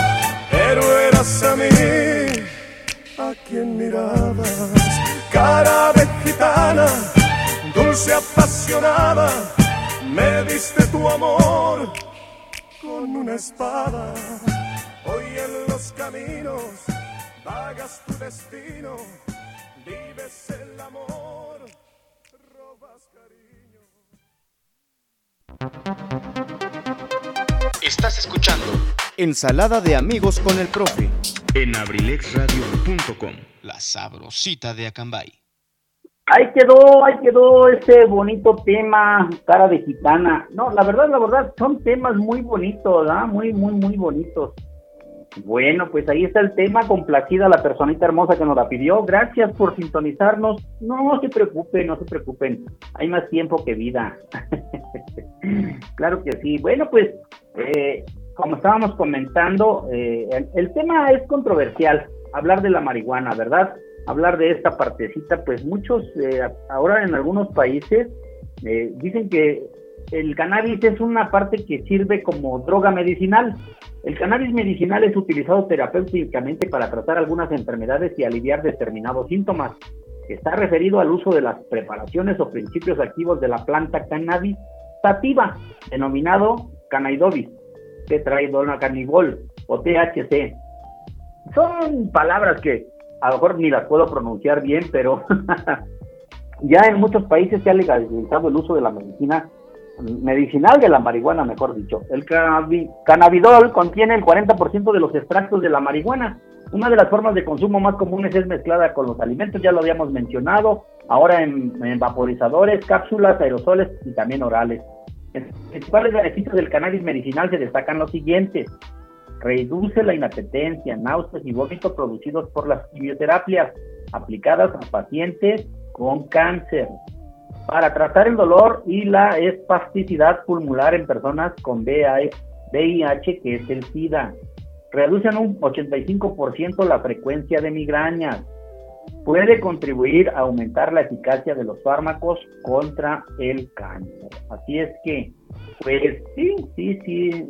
pero eras a mí a quien mirabas cara de gitana, dulce apasionada, me diste tu amor con una espada. Hoy en los caminos vagas tu destino, vives el amor, robas cariño. Estás escuchando Ensalada de amigos con el profe. en abrilexradio.com. La sabrosita de Acambay. Ahí quedó, ahí quedó ese bonito tema, cara de gitana. No, la verdad, la verdad, son temas muy bonitos, ¿ah? Muy, muy, muy bonitos. Bueno, pues ahí está el tema, complacida la personita hermosa que nos la pidió. Gracias por sintonizarnos. No se preocupen, no se preocupen. Hay más tiempo que vida. claro que sí. Bueno, pues, eh, como estábamos comentando, eh, el, tema es controversial. Hablar de la marihuana, ¿verdad? Hablar de esta partecita, pues muchos, eh, ahora en algunos países, eh, dicen que el cannabis es una parte que sirve como droga medicinal. El cannabis medicinal es utilizado terapéuticamente para tratar algunas enfermedades y aliviar determinados síntomas. Está referido al uso de las preparaciones o principios activos de la planta cannabis sativa, denominado cannabis, tetraidonacannabol o THC. Son palabras que a lo mejor ni las puedo pronunciar bien, pero ya en muchos países se ha legalizado el uso de la medicina medicinal de la marihuana, mejor dicho. El cannabi- cannabidol contiene el 40% de los extractos de la marihuana. Una de las formas de consumo más comunes es mezclada con los alimentos, ya lo habíamos mencionado, ahora en vaporizadores, cápsulas, aerosoles y también orales. Los principales beneficios del cannabis medicinal se destacan los siguientes. Reduce la inapetencia, náuseas y vómitos producidos por las quimioterapias aplicadas a pacientes con cáncer. Para tratar el dolor y la espasticidad pulmonar en personas con VIH, que es el SIDA. Reducen un 85% la frecuencia de migrañas. Puede contribuir a aumentar la eficacia de los fármacos contra el cáncer. Así es que, pues sí, sí, sí.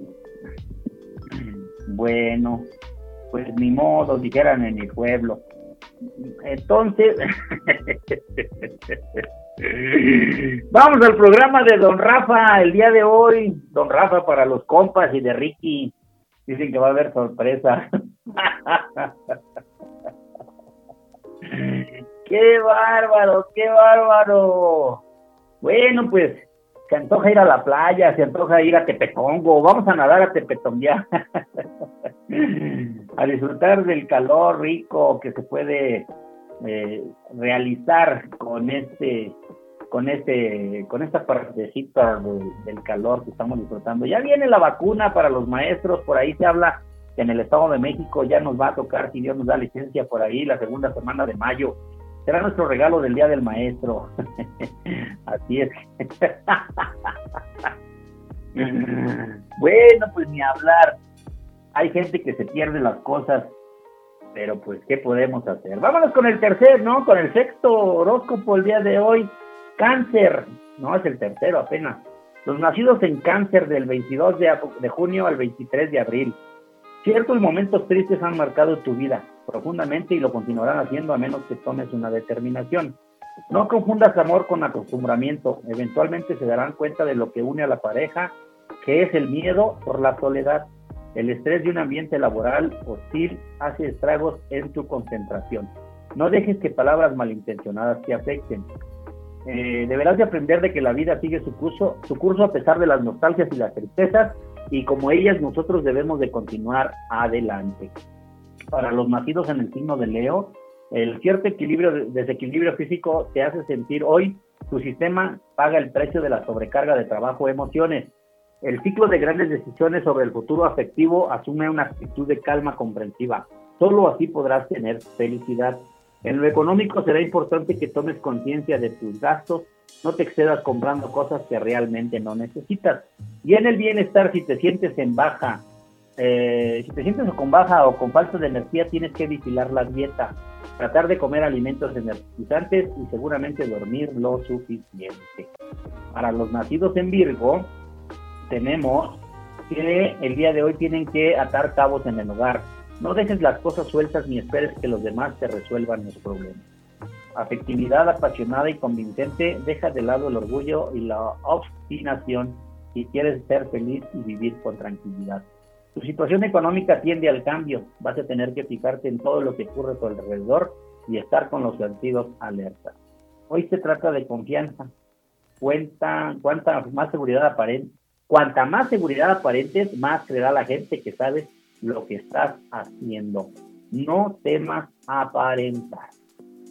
Bueno, pues ni modo, dijeran en mi pueblo. Entonces, vamos al programa de Don Rafa el día de hoy. Don Rafa para los compas y de Ricky. Dicen que va a haber sorpresa. ¡Qué bárbaro, qué bárbaro! Bueno, pues se antoja ir a la playa, se antoja ir a Tepetongo, vamos a nadar a Tepetonguear, a disfrutar del calor rico que se puede eh, realizar con este con este con esta partecita de- del calor que estamos disfrutando. Ya viene la vacuna para los maestros, por ahí se habla que en el Estado de México ya nos va a tocar, si Dios nos da licencia por ahí, la segunda semana de mayo. Será nuestro regalo del Día del Maestro. Así es. bueno, pues ni hablar. Hay gente que se pierde las cosas, pero pues, ¿qué podemos hacer? Vámonos con el tercer, ¿no? Con el sexto horóscopo el día de hoy. Cáncer. No, es el tercero apenas. Los nacidos en cáncer del 22 de, junio al 23 de abril. Ciertos momentos tristes han marcado tu vida profundamente y lo continuarán haciendo a menos que tomes una determinación. No confundas amor con acostumbramiento. Eventualmente se darán cuenta de lo que une a la pareja, que es el miedo por la soledad. El estrés de un ambiente laboral hostil hace estragos en tu concentración. No dejes que palabras malintencionadas te afecten. Eh, deberás de aprender de que la vida sigue su curso, su curso a pesar de las nostalgias y las tristezas y como ellas nosotros debemos de continuar adelante. Para los nacidos en el signo de Leo, el cierto equilibrio, desequilibrio físico te hace sentir hoy tu sistema paga el precio de la sobrecarga de trabajo e emociones. El ciclo de grandes decisiones sobre el futuro afectivo asume una actitud de calma comprensiva. Solo así podrás tener felicidad. En lo económico será importante que tomes conciencia de tus gastos, no te excedas comprando cosas que realmente no necesitas. Y en el bienestar, si te sientes en baja, eh, si te sientes con baja o con falta de energía, tienes que vigilar la dieta, tratar de comer alimentos energizantes y seguramente dormir lo suficiente. Para los nacidos en Virgo, tenemos que el día de hoy tienen que atar cabos en el hogar. No dejes las cosas sueltas ni esperes que los demás te resuelvan los problemas. afectividad apasionada y convincente, deja de lado el orgullo y la obstinación si quieres ser feliz y vivir con tranquilidad. Tu situación económica tiende al cambio, vas a tener que fijarte en todo lo que ocurre a tu alrededor y estar con los sentidos alerta. Hoy se trata de confianza. Cuenta, cuanta más seguridad aparente, cuanta más seguridad aparentes, más creerá la gente que sabes lo que estás haciendo. No temas aparentar.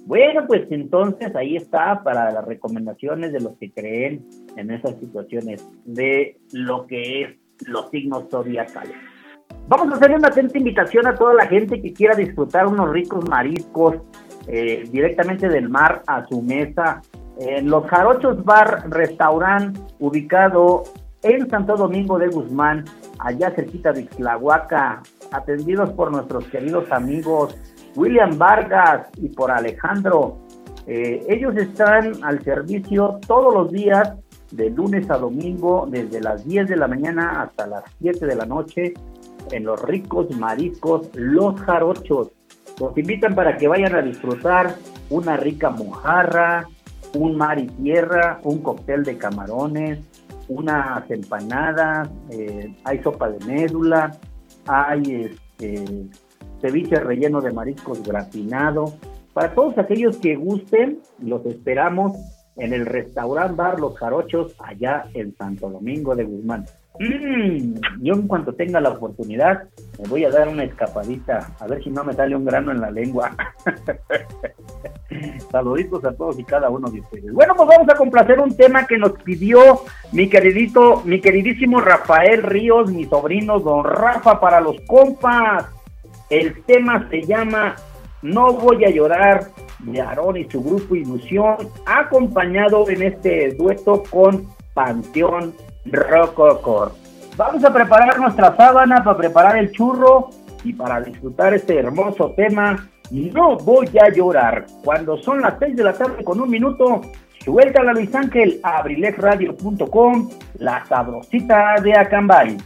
Bueno, pues entonces ahí está para las recomendaciones de los que creen en esas situaciones de lo que es los signos zodiacales. Vamos a hacer una atenta invitación a toda la gente que quiera disfrutar unos ricos mariscos eh, directamente del mar a su mesa. En los Jarochos Bar Restaurant, ubicado en Santo Domingo de Guzmán, allá cerquita de Ixtlahuaca, atendidos por nuestros queridos amigos William Vargas y por Alejandro. Eh, ellos están al servicio todos los días, de lunes a domingo, desde las 10 de la mañana hasta las 7 de la noche, en los ricos mariscos Los Jarochos. Los invitan para que vayan a disfrutar una rica mojarra, un mar y tierra, un cóctel de camarones, unas empanadas, eh, hay sopa de médula, hay este, ceviche relleno de mariscos gratinado. Para todos aquellos que gusten, los esperamos en el restaurant bar Los Jarochos, allá en Santo Domingo de Guzmán. Mm, yo en cuanto tenga la oportunidad, me voy a dar una escapadita, a ver si no me sale un grano en la lengua. Saluditos a todos y cada uno de ustedes. Bueno, pues vamos a complacer un tema que nos pidió mi queridito, mi queridísimo Rafael Ríos, mi sobrino Don Rafa para los compas. El tema se llama No voy a llorar de Aarón y su grupo Ilusión, acompañado en este dueto con Panteón Rococor. Vamos a preparar nuestra sábana para preparar el churro y para disfrutar este hermoso tema. No voy a llorar. Cuando son las 6 de la tarde con un minuto, suelta la Luis Ángel a abrilexradio.com, la sabrosita de Acambay.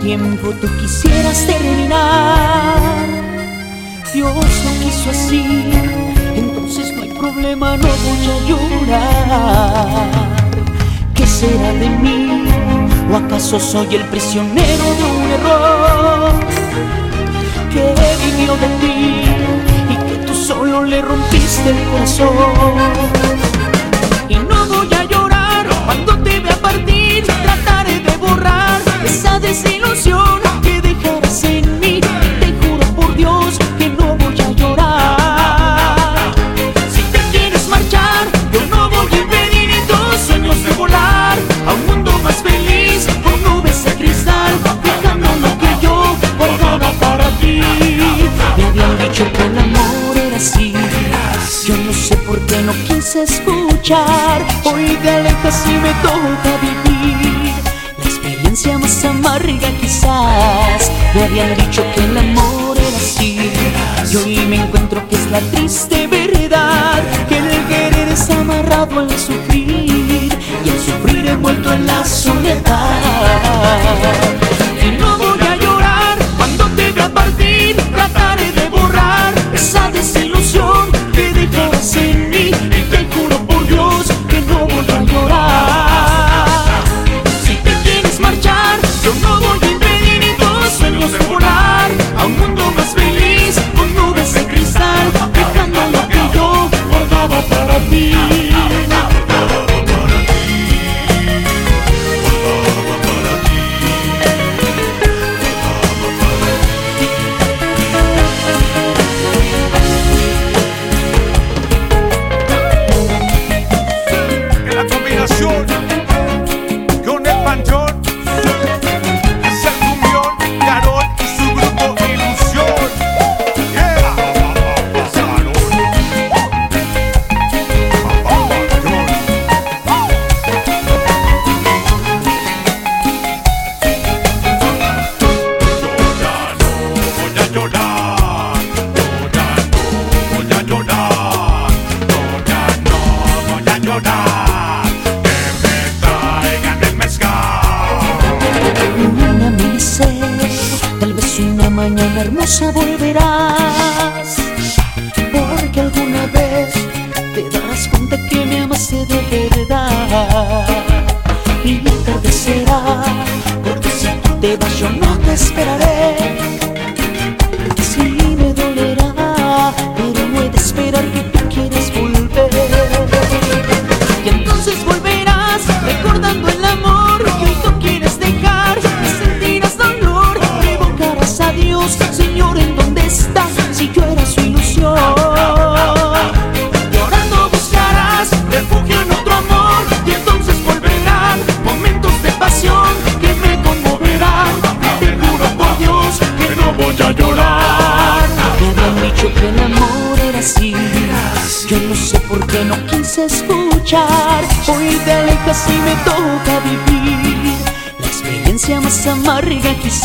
Tiempo tú quisieras terminar. Dios no quiso así, entonces no hay problema, no voy a llorar. ¿Qué será de mí? ¿O acaso soy el prisionero de un error? Que vivió de ti y que tú solo le rompiste el corazón. Y no voy a llorar cuando te vea partir. Trataré de borrar esa desilusión que dejarás en mí. Te juro por Dios que no voy a llorar. Si te quieres marchar, yo no voy a impedir tus sueños de volar a un mundo más feliz con nubes de cristal. Dejando lo que yo guardaba para ti. Me habían dicho que el amor era así. Yo no sé por qué no quise escuchar. Hoy te alejas y me toca vivir más amarga quizás. Me habían dicho que el amor era así. Y hoy me encuentro que es la triste verdad. Que el querer es amarrado al sufrir. Y el sufrir envuelto en la soledad.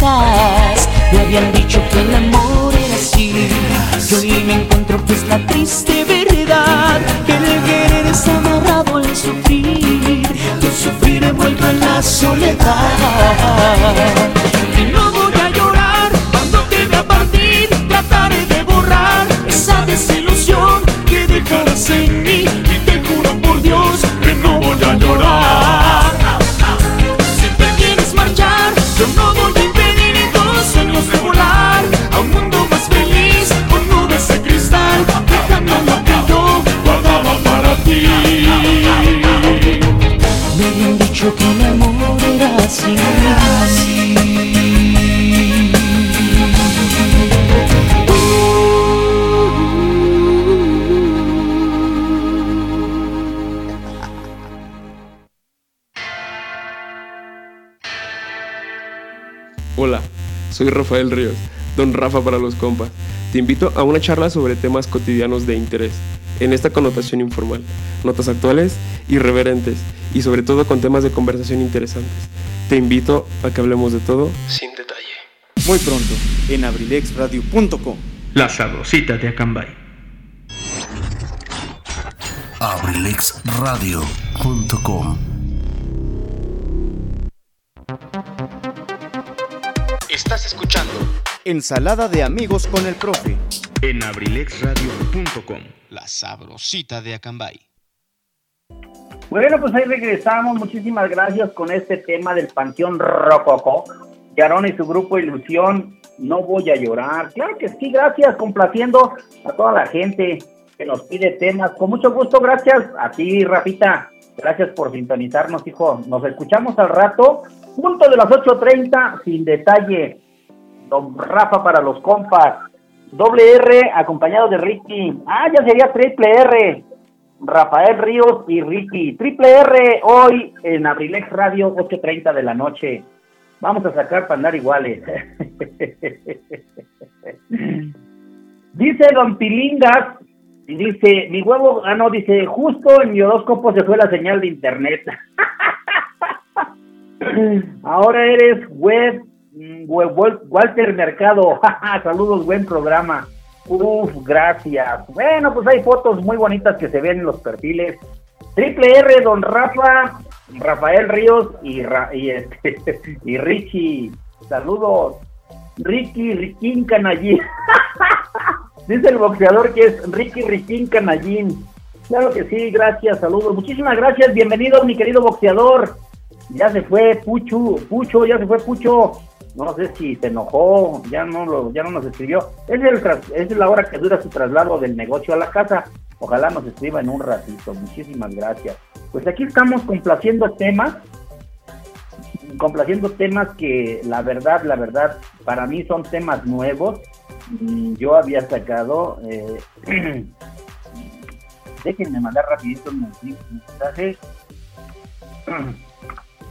Me habían dicho que el amor era así. Y hoy me encuentro que es la triste verdad. Que el querer es amarrado al sufrir. Yo sufrir envuelto en la soledad. Rafael Ríos, don Rafa para los compas. Te invito a una charla sobre temas cotidianos de interés, en esta connotación informal, notas actuales, irreverentes y sobre todo con temas de conversación interesantes. Te invito a que hablemos de todo sin detalle. Muy pronto, en abrilexradio.com. La sabrosita de Acambay. abrilexradio.com Estás escuchando Ensalada de amigos con el profe. en abrilexradio.com. La sabrosita de Acambay. Bueno, pues ahí regresamos. Muchísimas gracias con este tema del Panteón Rococó. Yarón y su grupo Ilusión, No Voy a Llorar. Claro que sí, gracias, complaciendo a toda la gente que nos pide temas. Con mucho gusto, gracias a ti, Rafita. Gracias por sintonizarnos, hijo. Nos escuchamos al rato, punto de las 8.30, sin detalle. Don Rafa para los compas. Doble R acompañado de Ricky. Ah, ya sería triple R. Rafael Ríos y Ricky. Triple R hoy en Abrilex Radio, 8.30 de la noche. Vamos a sacar para andar iguales. dice Don Pilingas, dice, mi huevo, ah no, dice, justo en mi horóscopo se fue la señal de internet. Ahora eres web, Walter Mercado. Saludos, buen programa. Uf, gracias. Bueno, pues hay fotos muy bonitas que se ven en los perfiles. Triple R, Don Rafa, Rafael Ríos y, Ra- y, este, y. Saludos. Ricky Riquín Canallín. Dice el boxeador que es Ricky Riquín Canallín. Claro que sí, gracias, saludos. Muchísimas gracias, bienvenido mi querido boxeador. Ya se fue Pucho, Pucho, ya se fue Pucho. No sé si se enojó, ya no lo, ya no nos escribió. Es, el es la hora que dura su traslado del negocio a la casa. Ojalá nos escriba en un ratito. Muchísimas gracias. Pues aquí estamos complaciendo temas, complaciendo temas que la verdad, la verdad, para mí son temas nuevos. Mm, Yo había sacado, eh, déjenme mandar rapidito un mensaje.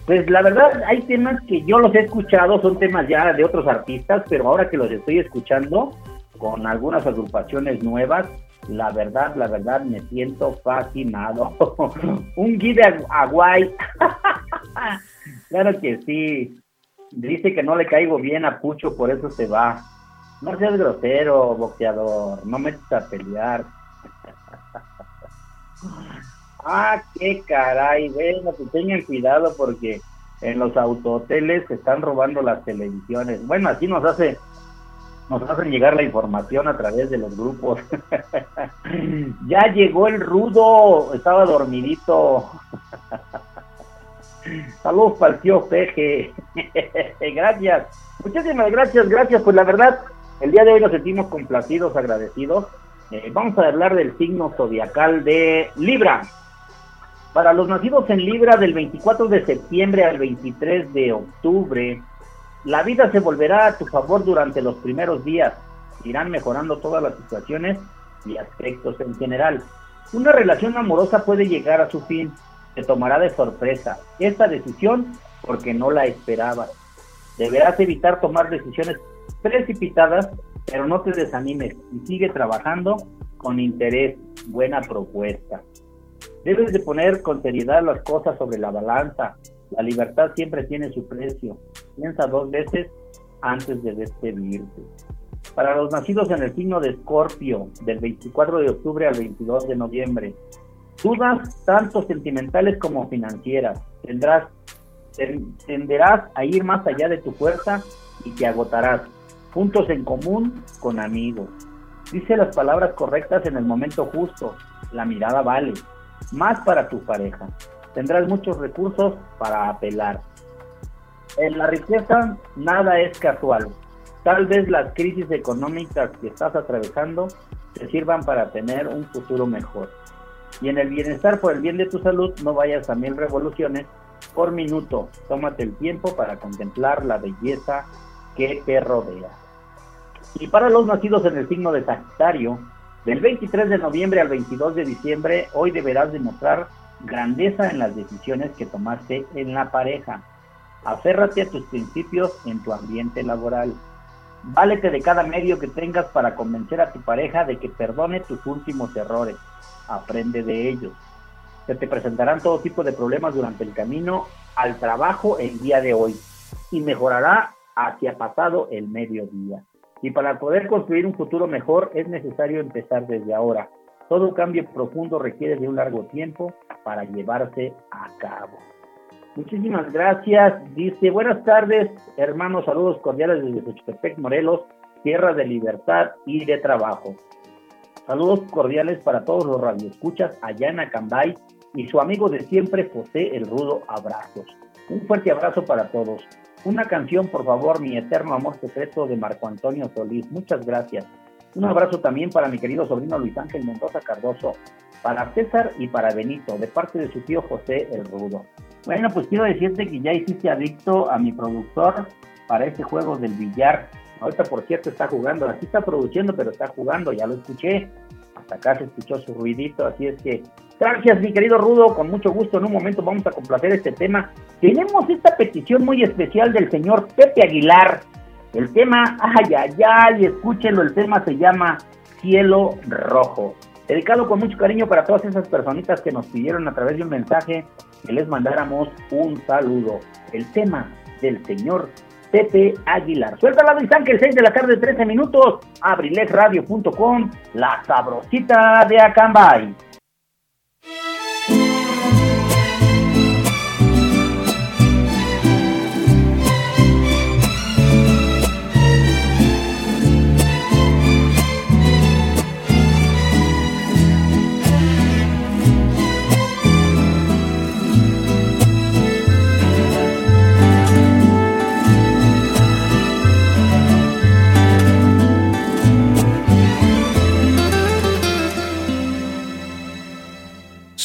Pues la verdad, hay temas que yo los he escuchado, son temas ya de otros artistas, pero ahora que los estoy escuchando con algunas agrupaciones nuevas, la verdad, la verdad, me siento fascinado. Un guide a Aguay. claro que sí. Dice que no le caigo bien a Pucho, por eso se va. No seas grosero, boxeador. No metes a pelear. Ah, qué caray, bueno, que tengan cuidado porque en los autohoteles se están robando las televisiones. Bueno, así nos hace nos hacen llegar la información a través de los grupos. ya llegó el rudo, estaba dormidito. Saludos para el tío Peje. gracias. Muchísimas gracias, gracias. Pues la verdad, el día de hoy nos sentimos complacidos, agradecidos. Eh, vamos a hablar del signo zodiacal de Libra. Para los nacidos en Libra del 24 de septiembre al 23 de octubre, la vida se volverá a tu favor durante los primeros días. Irán mejorando todas las situaciones y aspectos en general. Una relación amorosa puede llegar a su fin. Te tomará de sorpresa esta decisión porque no la esperabas. Deberás evitar tomar decisiones precipitadas, pero no te desanimes y sigue trabajando con interés. Buena propuesta. Debes de poner con seriedad las cosas sobre la balanza. La libertad siempre tiene su precio. Piensa dos veces antes de despedirte. Para los nacidos en el signo de Escorpio, del 24 de octubre al 22 de noviembre, dudas tanto sentimentales como financieras. Tendrás, tenderás a ir más allá de tu fuerza y te agotarás. Puntos en común con amigos. Dice las palabras correctas en el momento justo. La mirada vale. Más para tu pareja. Tendrás muchos recursos para apelar. En la riqueza nada es casual. Tal vez las crisis económicas que estás atravesando te sirvan para tener un futuro mejor. Y en el bienestar por el bien de tu salud no vayas a mil revoluciones por minuto. Tómate el tiempo para contemplar la belleza que te rodea. Y para los nacidos en el signo de Sagitario, del 23 de noviembre al 22 de diciembre, hoy deberás demostrar grandeza en las decisiones que tomaste en la pareja. Aférrate a tus principios en tu ambiente laboral. Válete de cada medio que tengas para convencer a tu pareja de que perdone tus últimos errores. Aprende de ellos. Se te presentarán todo tipo de problemas durante el camino al trabajo el día de hoy y mejorará hacia pasado el mediodía. Y para poder construir un futuro mejor es necesario empezar desde ahora. Todo cambio profundo requiere de un largo tiempo para llevarse a cabo. Muchísimas gracias. Dice, buenas tardes, hermanos, saludos cordiales desde Xochitepec, Morelos, tierra de libertad y de trabajo. Saludos cordiales para todos los radioescuchas allá en Acambay y su amigo de siempre, José el Rudo. Abrazos. Un fuerte abrazo para todos. Una canción, por favor, Mi Eterno Amor Secreto de Marco Antonio Solís. Muchas gracias. Un abrazo también para mi querido sobrino Luis Ángel Mendoza Cardoso, para César y para Benito, de parte de su tío José el Rudo. Bueno, pues quiero decirte que ya hiciste adicto a mi productor para este juego del billar. Ahorita, por cierto, está jugando. Aquí está produciendo, pero está jugando. Ya lo escuché. Hasta acá se escuchó su ruidito. Así es que, gracias, mi querido Rudo. Con mucho gusto. En un momento vamos a complacer este tema. Tenemos esta petición muy especial del señor Pepe Aguilar. El tema, ay, ay, ay, escúchenlo. El tema se llama Cielo Rojo. Dedicado con mucho cariño para todas esas personitas que nos pidieron a través de un mensaje que les mandáramos un saludo. El tema del señor Pepe Aguilar. Suelta la Luis Ángel, 6 de la tarde, 13 minutos. Abrilexradio.com, la sabrosita de Acambay.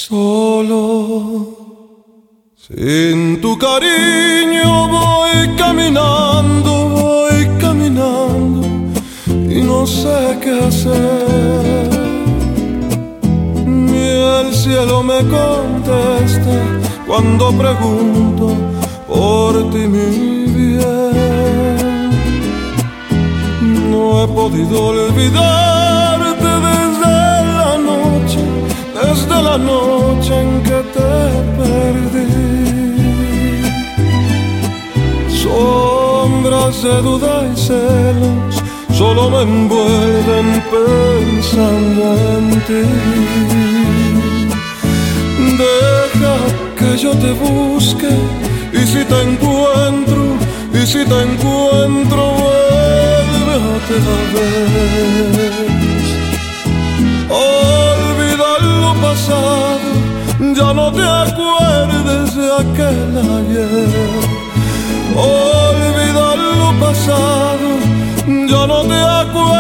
Solo sin tu cariño voy caminando, voy caminando y no sé qué hacer. Ni el cielo me contesta cuando pregunto por ti, mi bien. No he podido olvidarte la noche en que te perdí. Sombras de duda y celos solo me envuelven pensando en ti. Deja que yo te busque y si te encuentro, y si te encuentro, vuelve otra vez. Olvida pasado, ya no te acuerdes de aquel ayer. Olvida lo pasado, ya no te acuerdes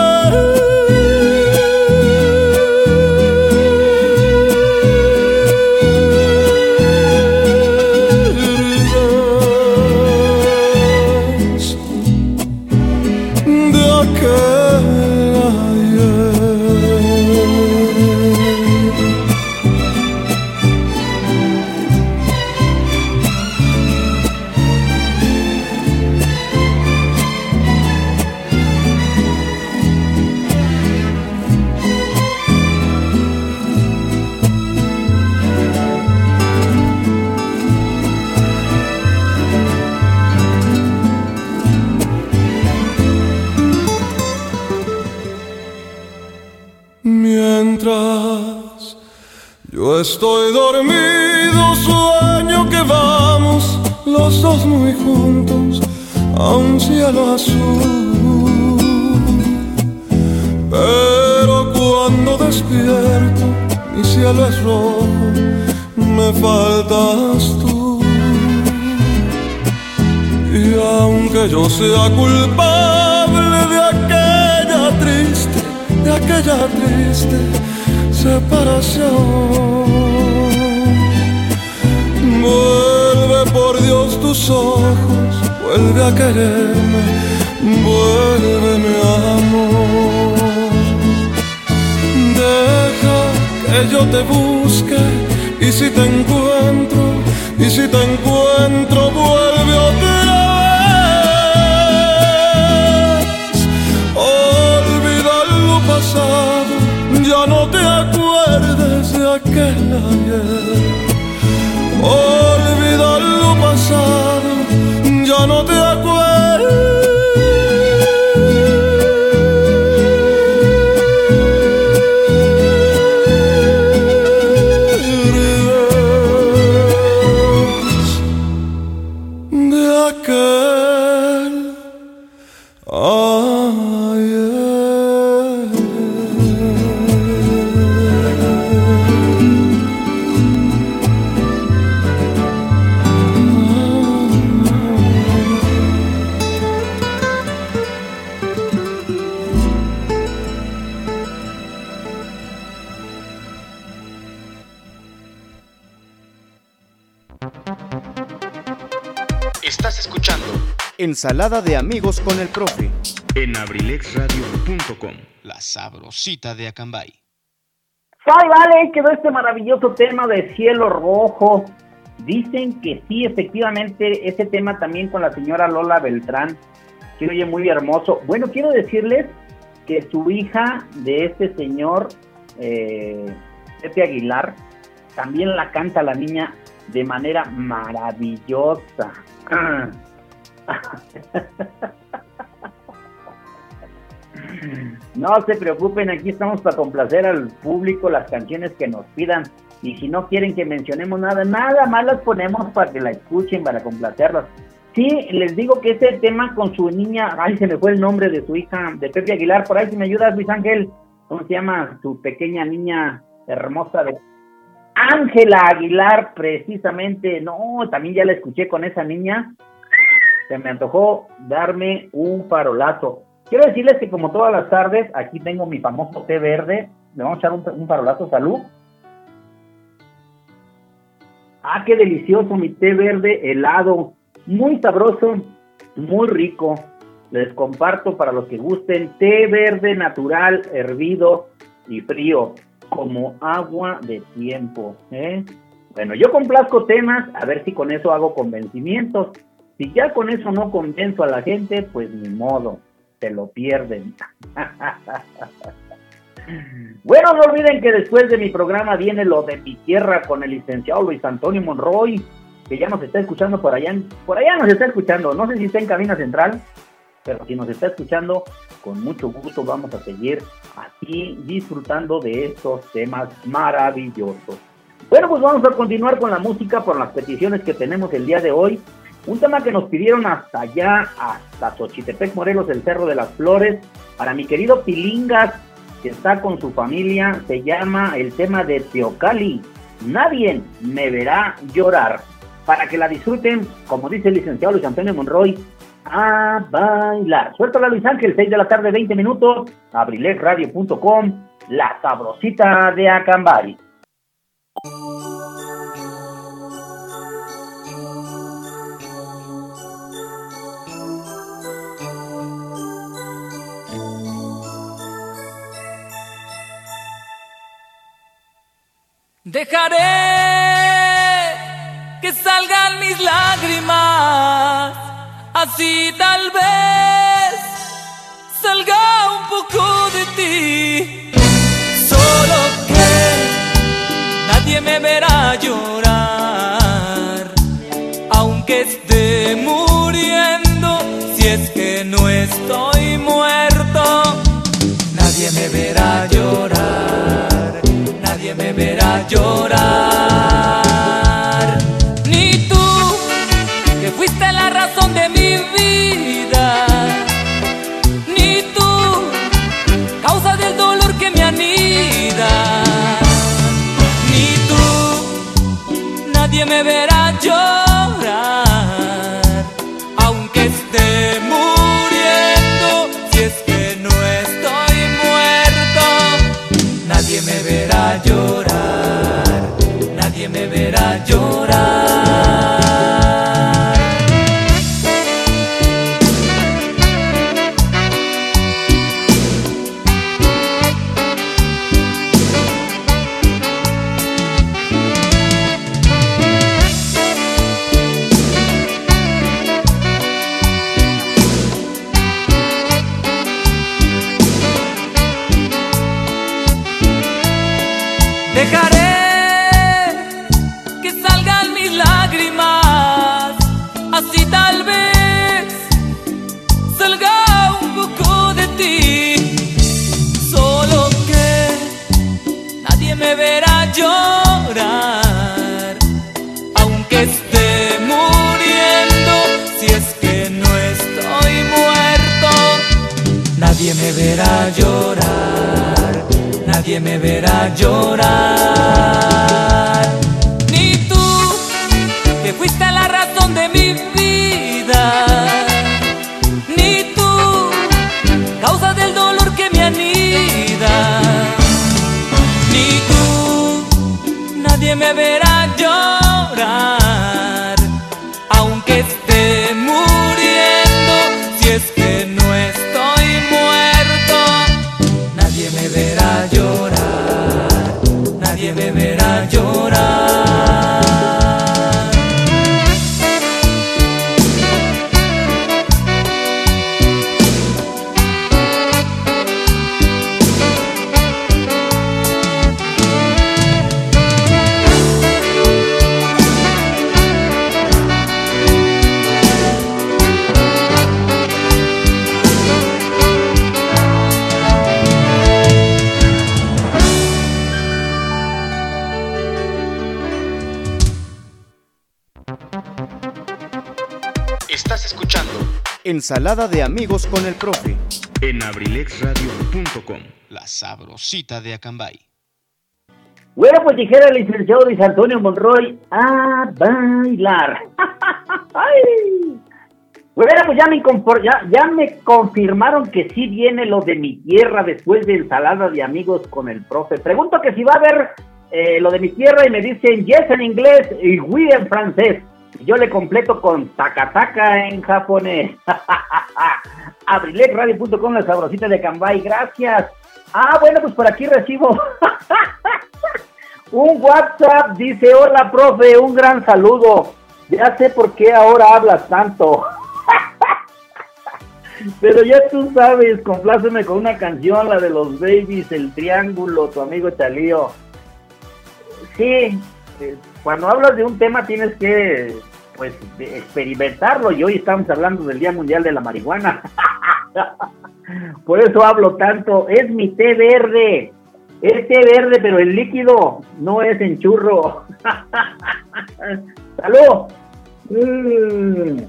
Ensalada de amigos con el profe. En abrilexradio.com, la sabrosita de Acambay. Ay, vale, quedó este maravilloso tema de cielo rojo. Dicen que sí, efectivamente, ese tema también con la señora Lola Beltrán, que oye muy hermoso. Bueno, quiero decirles que su hija de este señor, eh, Pepe Aguilar, también la canta la niña de manera maravillosa. No se preocupen, aquí estamos para complacer al público las canciones que nos pidan. Y si no quieren que mencionemos nada, nada más las ponemos para que la escuchen, para complacerlas. Sí, les digo que ese tema con su niña, ay, se me fue el nombre de su hija, de Pepe Aguilar, por ahí si me ayudas, Luis Ángel, ¿cómo se llama su pequeña niña hermosa de Ángela Aguilar, precisamente, no, también ya la escuché con esa niña, se me antojó darme un farolazo. Quiero decirles que como todas las tardes, aquí tengo mi famoso té verde, le vamos a echar un, un farolazo, salud. Ah, qué delicioso mi té verde helado, muy sabroso, muy rico. Les comparto para los que gusten té verde natural, hervido y frío, como agua de tiempo. ¿eh? Bueno, yo complazco temas, a ver si con eso hago convencimientos. Si ya con eso no convenzo a la gente, pues ni modo, se lo pierden. Bueno, no olviden que después de mi programa viene lo de mi tierra con el licenciado Luis Antonio Monroy, que ya nos está escuchando por allá, por allá nos está escuchando, no sé si está en cabina central, pero si nos está escuchando, con mucho gusto vamos a seguir aquí disfrutando de estos temas maravillosos. Bueno, pues vamos a continuar con la música por las peticiones que tenemos el día de hoy. Un tema que nos pidieron hasta allá, hasta Xochitepec, Morelos, el Cerro de las Flores, para mi querido Pilingas, que está con su familia, se llama el tema de Teocali. Nadie me verá llorar. Para que la disfruten, como dice el licenciado Luis Antonio Monroy, a bailar. Suelta la Luis Ángel, 6 de la tarde, 20 minutos, abrilesradio.com, la sabrosita de Acambari. Dejaré que salgan mis lágrimas, así tal vez salga un poco de ti. Solo que nadie me verá llorar, llorar. Ni tú, que fuiste la razón de mi vida, ni tú, causa del dolor que me anida, ni tú, nadie me verá me verá llorar, nadie me verá llorar. Ensalada de amigos con el profe. En abrilexradio.com, la sabrosita de Acambay. Bueno, pues dijera el licenciado Luis Antonio Monroy, a bailar. Ay. Bueno, pues ya me, ya me confirmaron que sí viene lo de mi tierra después de ensalada de amigos con el profe. Pregunto que si va a haber eh, lo de mi tierra y me dicen yes en inglés y oui en francés. Yo le completo con takataka en japonés. Abrilexradio.com, la sabrosita de Cambay, gracias. Ah, bueno, pues por aquí recibo un WhatsApp, dice, hola profe, un gran saludo. Ya sé por qué ahora hablas tanto. Pero ya tú sabes, compláceme con una canción, la de los babies, el triángulo, tu amigo Chalío. Sí, eh, cuando hablas de un tema tienes que, pues, experimentarlo. Y hoy estamos hablando del Día Mundial de la Marihuana. Por eso hablo tanto. Es mi té verde. Es té verde, pero el líquido no es en churro. Salud. Mm.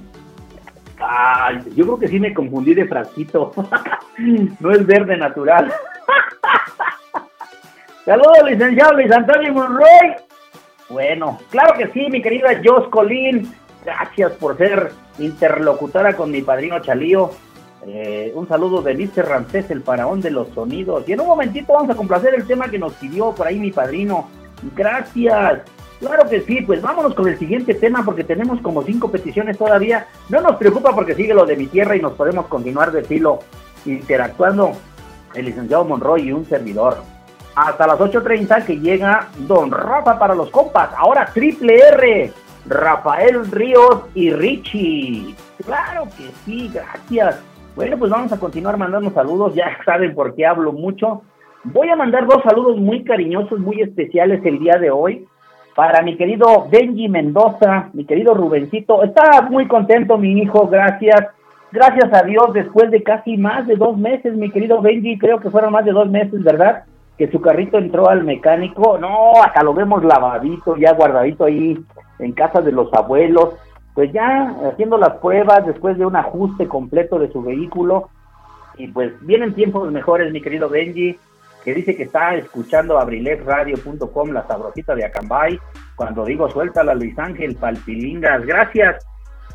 Yo creo que sí me confundí de frasquito. no es verde natural. Saludos, licenciado Luis Antonio Monroy. Bueno, claro que sí, mi querida Jos Colín. Gracias por ser interlocutora con mi padrino Chalío. Eh, un saludo de Mr. Ramsés, el faraón de los sonidos. Y en un momentito vamos a complacer el tema que nos pidió por ahí mi padrino. Gracias. Claro que sí, pues vámonos con el siguiente tema porque tenemos como cinco peticiones todavía. No nos preocupa porque sigue lo de mi tierra y nos podemos continuar de filo interactuando el licenciado Monroy y un servidor. Hasta las 8.30 que llega Don Rafa para los compas. Ahora triple R. Rafael Ríos y Richie. Claro que sí, gracias. Bueno, pues vamos a continuar mandando saludos. Ya saben por qué hablo mucho. Voy a mandar dos saludos muy cariñosos, muy especiales el día de hoy. Para mi querido Benji Mendoza, mi querido Rubencito. Está muy contento mi hijo, gracias. Gracias a Dios, después de casi más de dos meses, mi querido Benji, creo que fueron más de dos meses, ¿verdad? Que su carrito entró al mecánico. No, hasta lo vemos lavadito, ya guardadito ahí en casa de los abuelos. Pues ya haciendo las pruebas después de un ajuste completo de su vehículo. Y pues vienen tiempos mejores, mi querido Benji que dice que está escuchando abrilesradio.com, la sabrosita de Acambay. Cuando digo suéltala, Luis Ángel Palpilingas, gracias.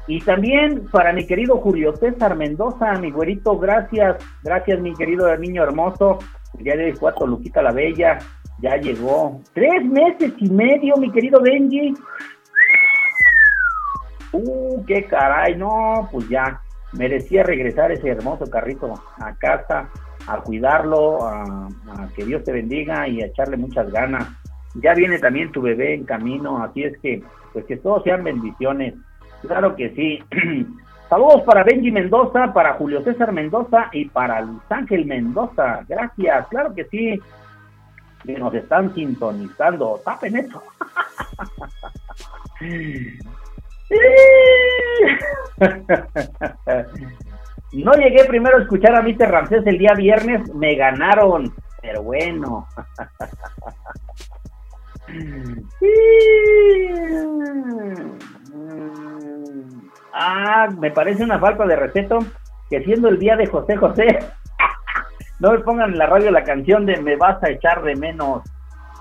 Y también para mi querido Julio César Mendoza, mi güerito, gracias. Gracias, mi querido niño hermoso. Ya de cuatro, Luquita la Bella, ya llegó. Tres meses y medio, mi querido Benji. Uh, qué caray, no, pues ya. Merecía regresar ese hermoso carrito a casa a cuidarlo, a, que Dios te bendiga y a echarle muchas ganas. Ya viene también tu bebé en camino, así es que, pues que todos sean bendiciones. Claro que sí. Saludos para Benji Mendoza, para Julio César Mendoza y para Luis Ángel Mendoza. Gracias, claro que sí. Que nos están sintonizando. Tapen eso. No llegué primero a escuchar a Mr. Ramsés el día viernes, me ganaron, pero bueno. Ah, me parece una falta de respeto que siendo el día de José José, no me pongan en la radio la canción de Me vas a echar de menos.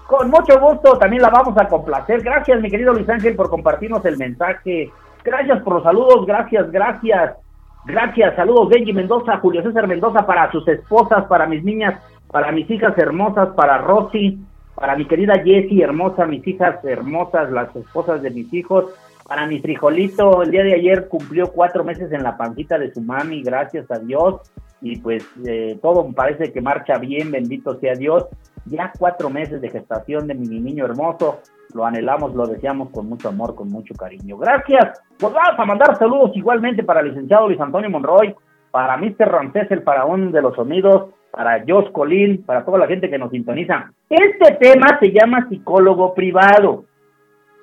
Con mucho gusto, también la vamos a complacer. Gracias, mi querido Luis Ángel, por compartirnos el mensaje. Gracias por los saludos, gracias, gracias. Gracias, saludos Benji Mendoza, Julio César Mendoza, para sus esposas, para mis niñas, para mis hijas hermosas, para Rosy, para mi querida Jessie hermosa, mis hijas hermosas, las esposas de mis hijos, para mi frijolito, el día de ayer cumplió cuatro meses en la pancita de su mami, gracias a Dios, y pues eh, todo parece que marcha bien, bendito sea Dios, ya cuatro meses de gestación de mi niño hermoso, lo anhelamos, lo deseamos con mucho amor, con mucho cariño. Gracias. Pues vamos a mandar saludos igualmente para el licenciado Luis Antonio Monroy, para Mr. Ramsés, el faraón de los sonidos, para Jos Colín, para toda la gente que nos sintoniza. Este tema se llama psicólogo privado.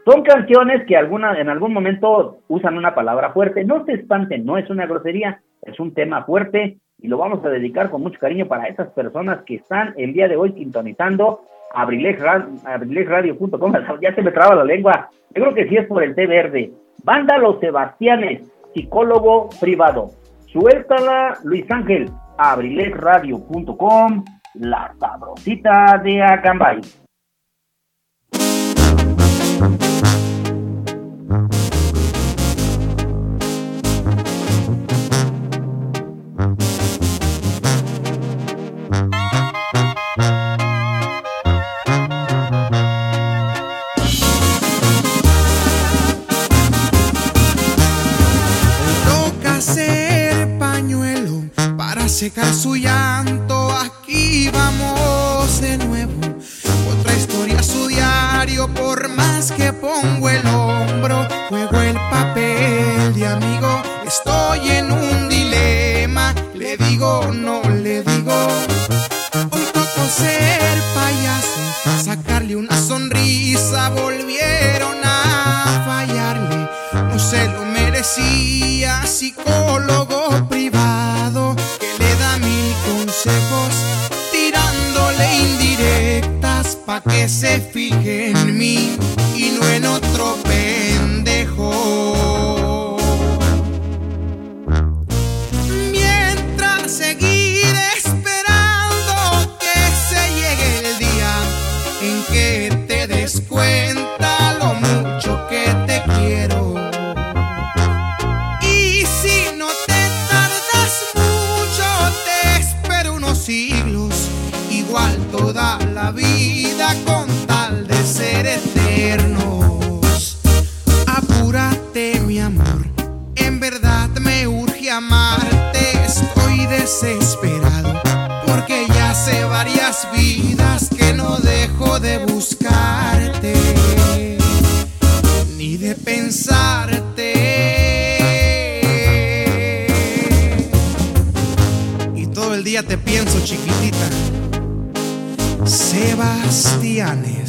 Son canciones que alguna, en algún momento usan una palabra fuerte. No se espanten, no es una grosería, es un tema fuerte y lo vamos a dedicar con mucho cariño para esas personas que están el día de hoy sintonizando abrilesradio.com, ya se me traba la lengua, yo creo que sí es por el té verde. Banda Los Sebastianes, psicólogo privado. Suéltala, Luis Ángel, abrilesradio.com, la sabrosita de Acambay. Secar su llanto, aquí vamos de nuevo. Otra historia, su diario, por más que pongo el hombro, juego el papel de amigo. Estoy en un dilema, le digo, no le digo. Hoy tocó ser payaso, sacarle una sonrisa, volvieron a fallarle. No se lo merecía, psicólogo que se fije en mí y no en otro pendejo. Desesperado porque ya hace varias vidas que no dejo de buscarte ni de pensarte. Y todo el día te pienso, chiquitita. Sebastianes.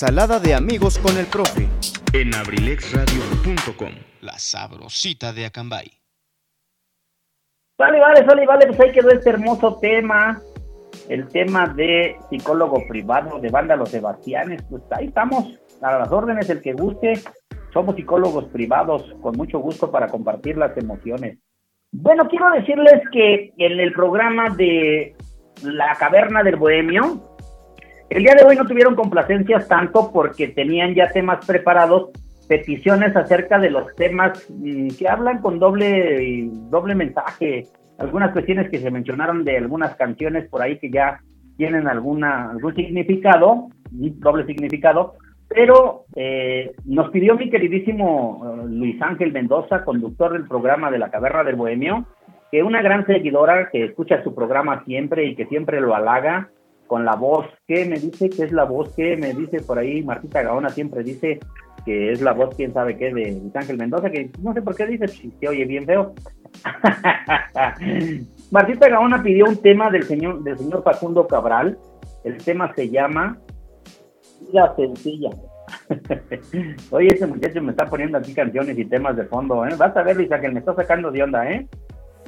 Ensalada de amigos con el profe. En abrilexradio.com, la sabrosita de Acambay. Vale, vale, vale, vale, pues ahí quedó este hermoso tema, el tema de psicólogo privado de Banda Los Sebastianes, pues ahí estamos, a las órdenes, el que guste, somos psicólogos privados, con mucho gusto para compartir las emociones. Bueno, quiero decirles que en el programa de La Caverna del Bohemio, el día de hoy no tuvieron complacencias tanto porque tenían ya temas preparados, peticiones acerca de los temas mm, que hablan con doble, doble mensaje, algunas cuestiones que se mencionaron de algunas canciones por ahí que ya tienen alguna, algún significado, doble significado, pero eh, nos pidió mi queridísimo eh, Luis Ángel Mendoza, conductor del programa de La Caverna del Bohemio, que una gran seguidora que escucha su programa siempre y que siempre lo halaga, con la voz que me dice que es la voz que me dice por ahí Martita Gaona siempre dice que es la voz quién sabe qué de Ángel Mendoza que no sé por qué dice si se oye bien feo Martita Gaona pidió un tema del señor del señor Facundo Cabral el tema se llama Vida sencilla Oye, ese muchacho me está poniendo aquí canciones y temas de fondo, ¿eh? Vas a ver, Luis Ángel, me está sacando de onda, ¿eh?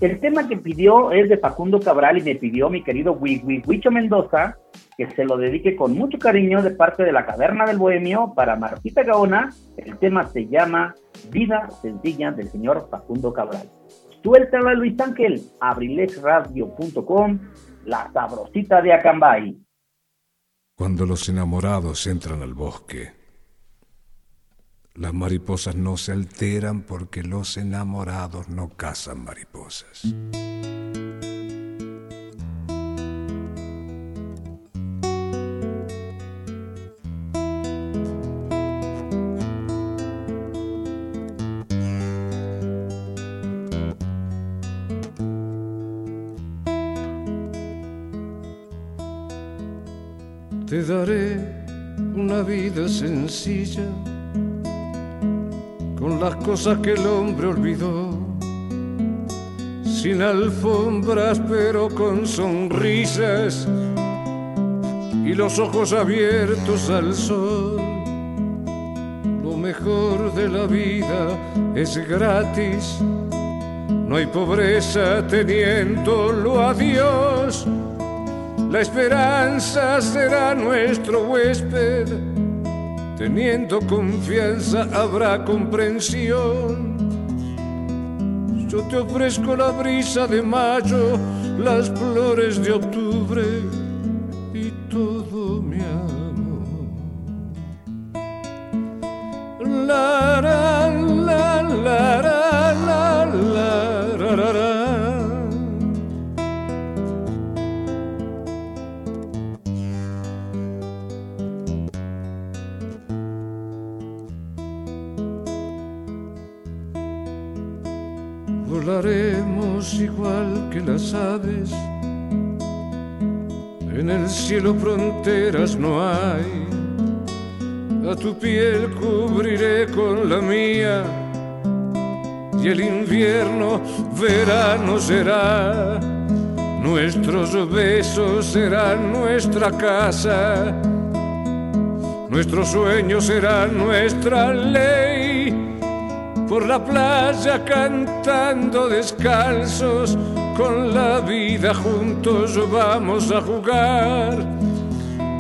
El tema que pidió es de Facundo Cabral y me pidió mi querido Huicho Mendoza que se lo dedique con mucho cariño de parte de la Caverna del Bohemio para Martita Gaona. El tema se llama Vida Sencilla del señor Facundo Cabral. Suéltala Luis Ángel, abrilexradio.com, la sabrosita de Acambay. Cuando los enamorados entran al bosque, las mariposas no se alteran porque los enamorados no cazan mariposas. Te daré una vida sencilla las cosas que el hombre olvidó, sin alfombras pero con sonrisas y los ojos abiertos al sol. Lo mejor de la vida es gratis, no hay pobreza teniéndolo a Dios. La esperanza será nuestro huésped Teniendo confianza habrá comprensión. Yo te ofrezco la brisa de mayo, las flores de octubre y todo mi amor. La, la, la, la, que las aves. En el cielo fronteras no hay, a tu piel cubriré con la mía y el invierno verano será. Nuestros besos serán nuestra casa, nuestros sueños serán nuestra ley. Por la playa cantando descalzos, con la vida juntos vamos a jugar.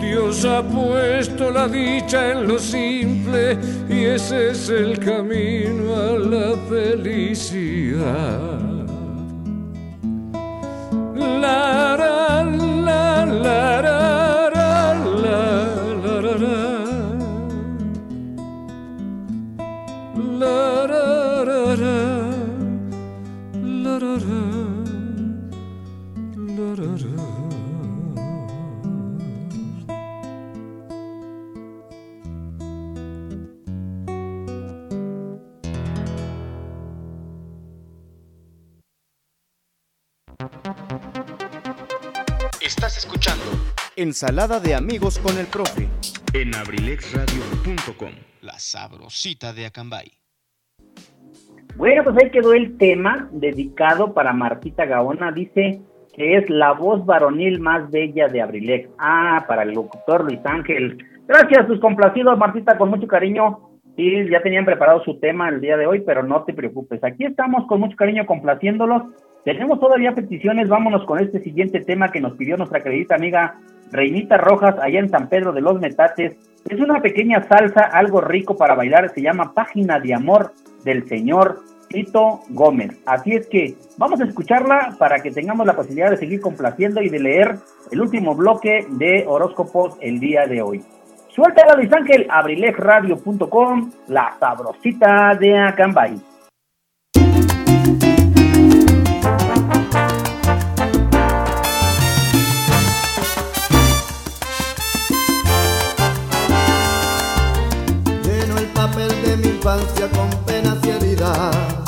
Dios ha puesto la dicha en lo simple y ese es el camino a la felicidad. La, ra, la, la, Ensalada de amigos con el profe En abrilexradio.com, la sabrosita de Acambay. Bueno, pues ahí quedó el tema dedicado para Martita Gaona. Dice que es la voz varonil más bella de Abrilex. Ah, para el locutor Luis Ángel. Gracias, tus complacidos, Martita, con mucho cariño. Sí, ya tenían preparado su tema el día de hoy, pero no te preocupes. Aquí estamos con mucho cariño complaciéndolos. Tenemos todavía peticiones. Vámonos con este siguiente tema que nos pidió nuestra querida amiga Reinita Rojas, allá en San Pedro de los Metates. Es una pequeña salsa, algo rico para bailar. Se llama Página de Amor del señor Tito Gómez. Así es que vamos a escucharla para que tengamos la posibilidad de seguir complaciendo y de leer el último bloque de horóscopos el día de hoy. Suéltala Luis Ángel, abrilexradio.com, la sabrosita de Acambay. Con penas y.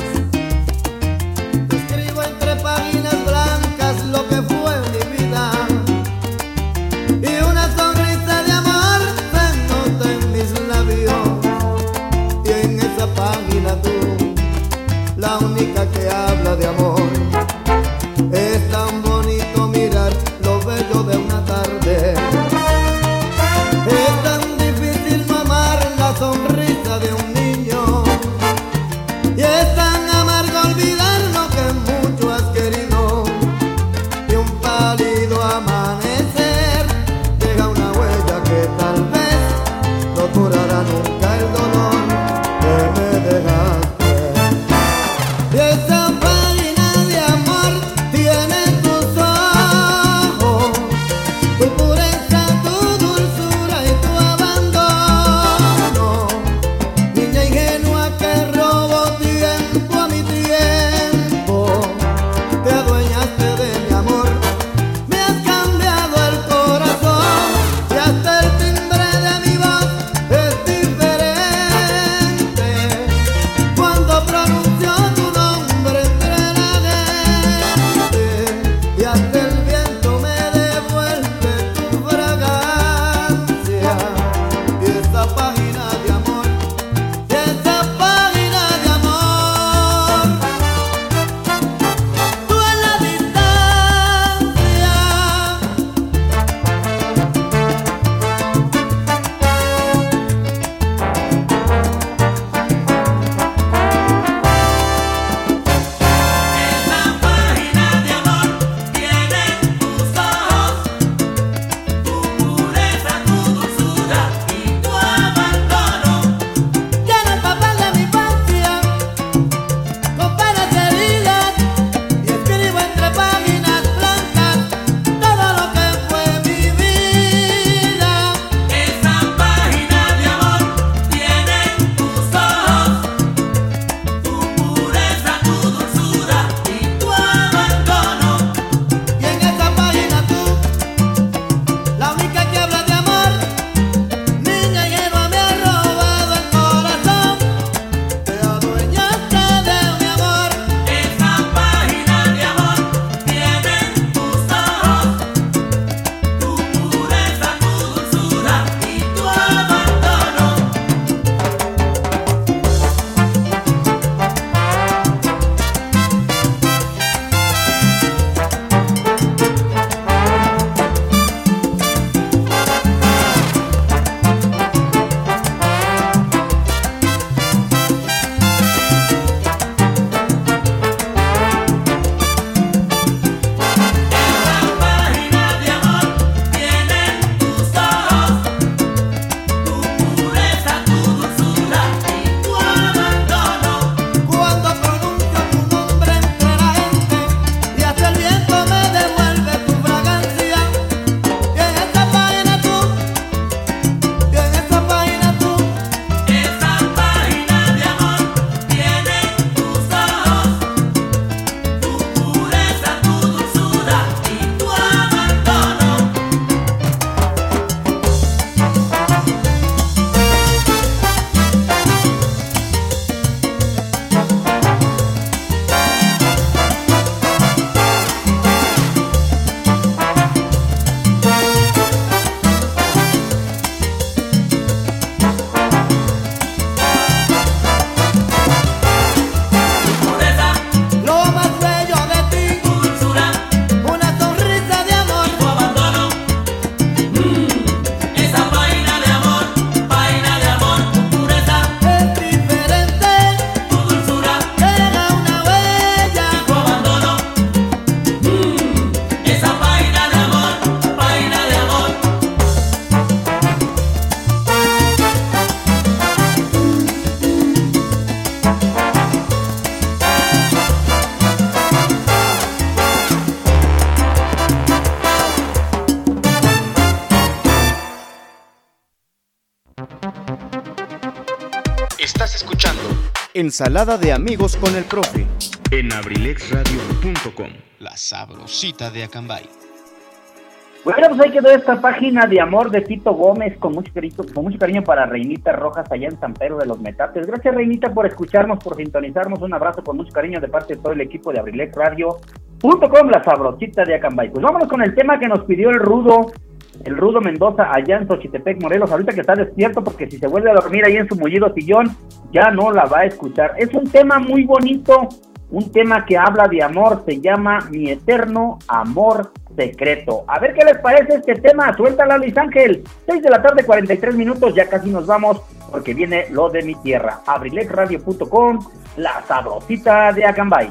Estás escuchando Ensalada de amigos con el profe en abrilexradio.com. La sabrosita de Acambay. Bueno, pues ahí quedó esta página de amor de Tito Gómez con mucho, cariño, para Reinita Rojas allá en San Pedro de los Metates. Gracias Reinita por escucharnos, por sintonizarnos. Un abrazo con mucho cariño de parte de todo el equipo de Abrilex Radio. La sabrosita de Acambay. Pues vámonos con el tema que nos pidió el rudo el Rudo Mendoza allá en Xochitepec, Morelos. Ahorita que está despierto porque si se vuelve a dormir ahí en su mullido sillón, ya no la va a escuchar. Es un tema muy bonito, un tema que habla de amor, se llama Mi Eterno Amor secreto. A ver qué les parece este tema. Suéltala, Luis Ángel. 6 de la tarde, 43 minutos. Ya casi nos vamos porque viene lo de mi tierra. Abrilexradio.com, la sabrosita de Acambay.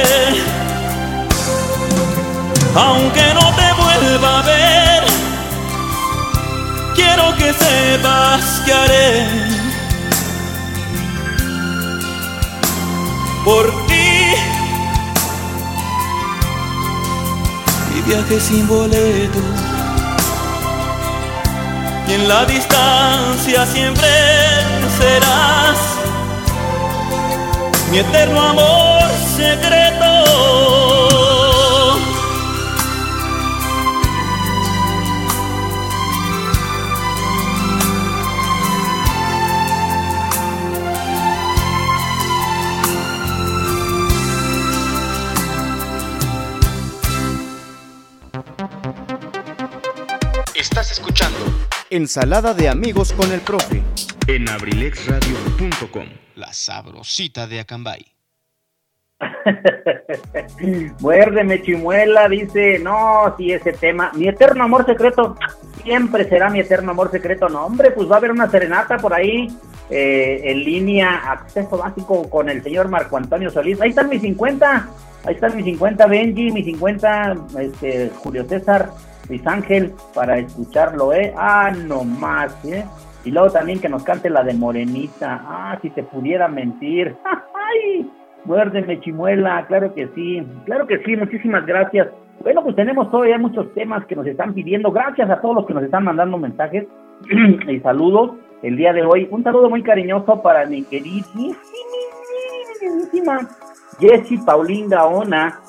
aunque no te vuelva a ver, quiero que sepas que haré por ti mi viaje sin boleto y en la distancia siempre serás mi eterno amor secreto. Estás escuchando. Ensalada de amigos con el profe. En abrilexradio.com, la sabrosita de Acambay. Muérdeme chimuela, dice, no, si ese tema, mi eterno amor secreto, siempre será mi eterno amor secreto, no, hombre, pues va a haber una serenata por ahí, eh, en línea, acceso básico con el señor Marco Antonio Solís, ahí están mis 50, Ahí están mis 50 Benji, mis 50 este, Julio César, Luis Ángel, para escucharlo, ¿eh? Ah, no más, ¿eh? Y luego también que nos cante la de Morenita. Ah, si te pudiera mentir. ¡Ay! Muérdeme, chimuela. Claro que sí. Claro que sí. Muchísimas gracias. Bueno, pues tenemos todavía muchos temas que nos están pidiendo. Gracias a todos los que nos están mandando mensajes y saludos el día de hoy. Un saludo muy cariñoso para mi queridísima Jessie Paulín Gaona.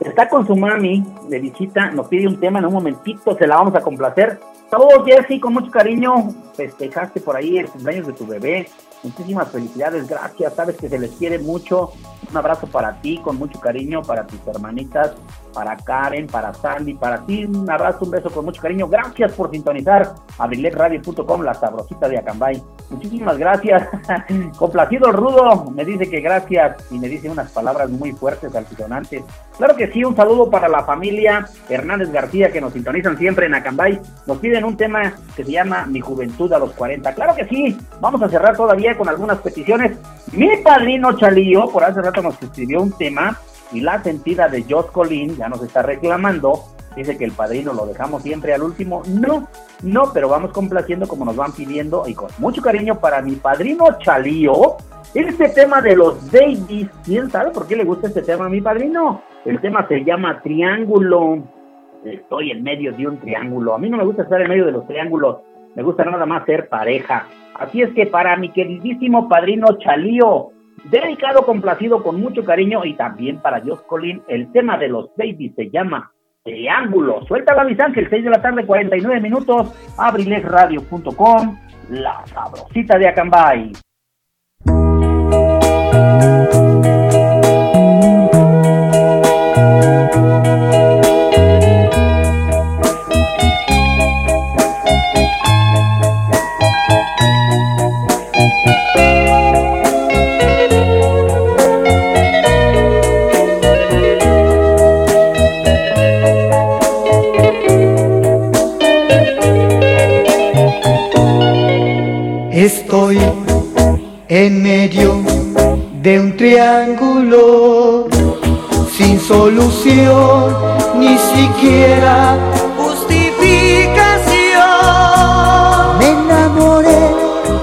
Está con su mami de visita, nos pide un tema en un momentito, se la vamos a complacer. Saludos Jessie, con mucho cariño, festejaste por ahí el cumpleaños de tu bebé. Muchísimas felicidades, gracias, sabes que se les quiere mucho. Un abrazo para ti, con mucho cariño, para tus hermanitas, para Karen, para Sandy, para ti. Un abrazo, un beso con mucho cariño. Gracias por sintonizar abriletradio.com, la sabrosita de Acambay. Muchísimas gracias. Complacido Rudo, me dice que gracias y me dice unas palabras muy fuertes, altisonantes. Claro que sí, un saludo para la familia Hernández García que nos sintonizan siempre en Acambay. Nos piden un tema que se llama Mi Juventud a los 40. Claro que sí, vamos a cerrar todavía con algunas peticiones. Mi padrino Chalío, por hace rato nos escribió un tema y la sentida de Josh Colin ya nos está reclamando. Dice que el padrino lo dejamos siempre al último. No, no, pero vamos complaciendo como nos van pidiendo y con mucho cariño para mi padrino Chalío. Este tema de los babies, ¿quién sabe por qué le gusta este tema a mi padrino? El tema se llama Triángulo. Estoy en medio de un triángulo. A mí no me gusta estar en medio de los triángulos. Me gusta nada más ser pareja. Así es que para mi queridísimo padrino Chalío, dedicado, complacido con mucho cariño y también para Josh Colin, el tema de los babies se llama Triángulo. Suelta la Ángel, 6 de la tarde, 49 minutos, abrilesradio.com, la sabrosita de Acambay. En medio de un triángulo sin solución, ni siquiera justificación. Me enamoré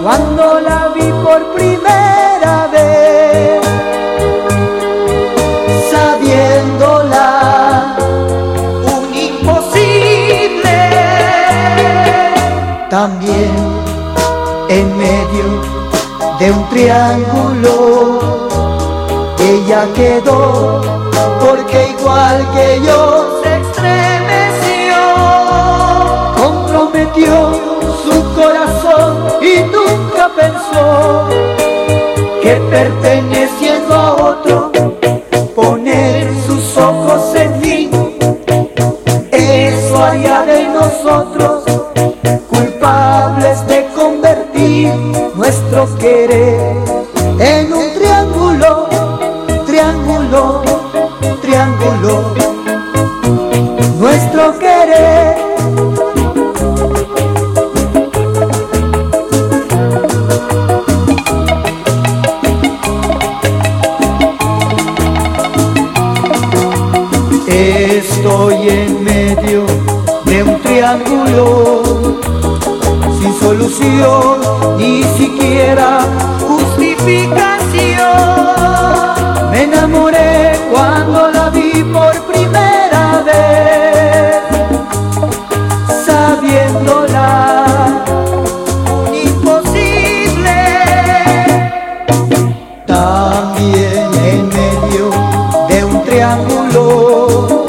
cuando la vi por primera vez, sabiéndola un imposible. También en medio de un triángulo. Ella quedó porque igual que yo se estremeció, comprometió su corazón y nunca pensó que perteneciendo a otro, poner sus ojos en mí, eso haría de nosotros nuestro querer en un triángulo, triángulo, triángulo. Nuestro querer. Estoy en medio de un triángulo sin solución, ni siquiera justificación. Me enamoré cuando la vi por primera vez, sabiéndola un imposible. También en medio de un triángulo,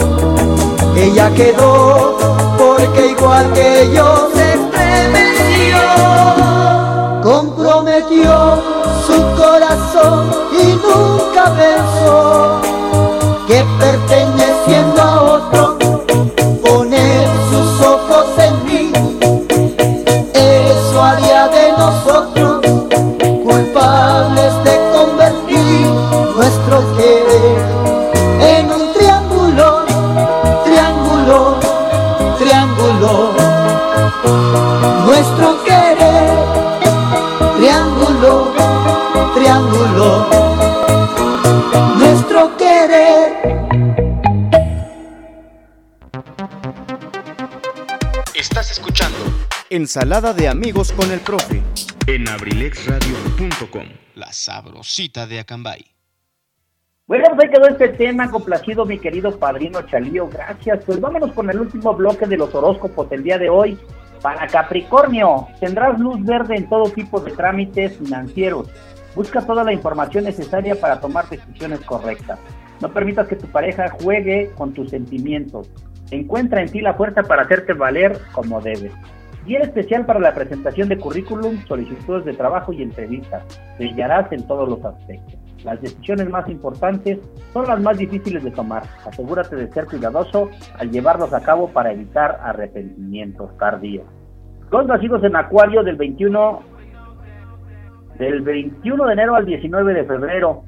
ella quedó porque igual que yo Ensalada de amigos con el profe en abrilexradio.com, la sabrosita de Acambay. Bueno, pues ahí quedó este tema complacido, mi querido padrino Chalío. Gracias. Pues vámonos con el último bloque de los horóscopos del día de hoy. Para Capricornio, tendrás luz verde en todo tipo de trámites financieros. Busca toda la información necesaria para tomar decisiones correctas. No permitas que tu pareja juegue con tus sentimientos. Encuentra en ti la fuerza para hacerte valer como debes. Día especial para la presentación de currículum, solicitudes de trabajo y entrevistas. Brillarás en todos los aspectos. Las decisiones más importantes son las más difíciles de tomar. Asegúrate de ser cuidadoso al llevarlos a cabo para evitar arrepentimientos tardíos. Los nacidos en Acuario del 21 del 21 de enero al 19 de febrero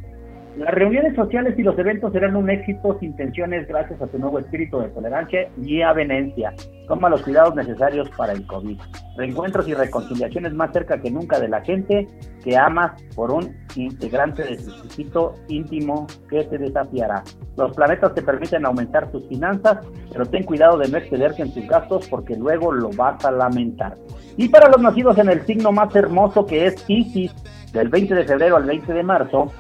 las reuniones sociales y los eventos serán un éxito sin tensiones gracias a tu nuevo espíritu de tolerancia y avenencia. Toma los cuidados necesarios para el COVID. Reencuentros y reconciliaciones más cerca que nunca de la gente que amas por un integrante de tu circuito íntimo que te desafiará. Los planetas te permiten aumentar tus finanzas, pero ten cuidado de no excederte en tus gastos porque luego lo vas a lamentar. Y para los nacidos en el signo más hermoso que es Isis, del 20 de febrero al 20 de marzo,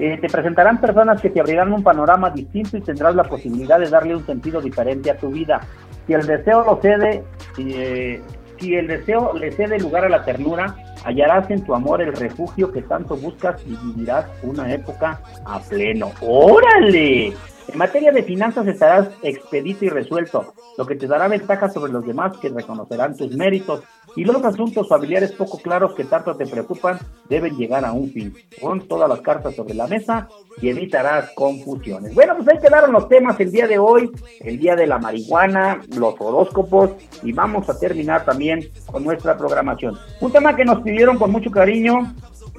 eh, te presentarán personas que te abrirán un panorama distinto y tendrás la posibilidad de darle un sentido diferente a tu vida. Si el deseo lo cede, eh, si el deseo le cede lugar a la ternura, hallarás en tu amor el refugio que tanto buscas y vivirás una época a pleno. ¡Órale! En materia de finanzas estarás expedito y resuelto, lo que te dará ventaja sobre los demás que reconocerán tus méritos y los asuntos familiares poco claros que tanto te preocupan deben llegar a un fin. Pon todas las cartas sobre la mesa y evitarás confusiones. Bueno, pues ahí quedaron los temas el día de hoy, el día de la marihuana, los horóscopos y vamos a terminar también con nuestra programación. Un tema que nos pidieron con mucho cariño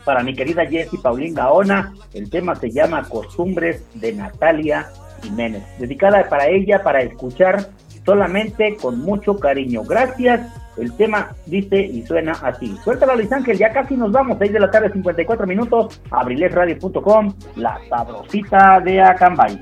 para mi querida Jessie Paulín Gaona. El tema se llama Costumbres de Natalia Jiménez. Dedicada para ella, para escuchar solamente con mucho cariño. Gracias. El tema dice y suena así. Suéltala Luis Ángel, ya casi nos vamos. 6 de la tarde, 54 minutos. Abrilesradio.com, la sabrosita de Acambay.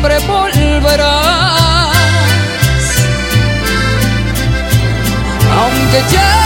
siempre volverás, aunque ya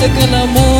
fuerte que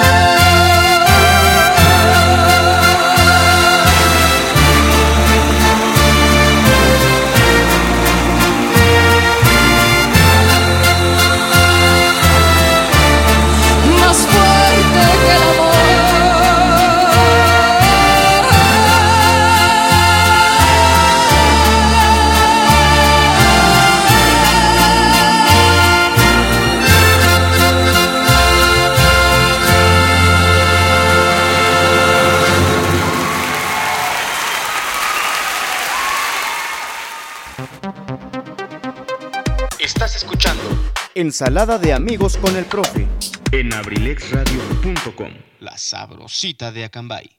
Ensalada de amigos con el profe. En abrilexradio.com. La sabrosita de Acambay.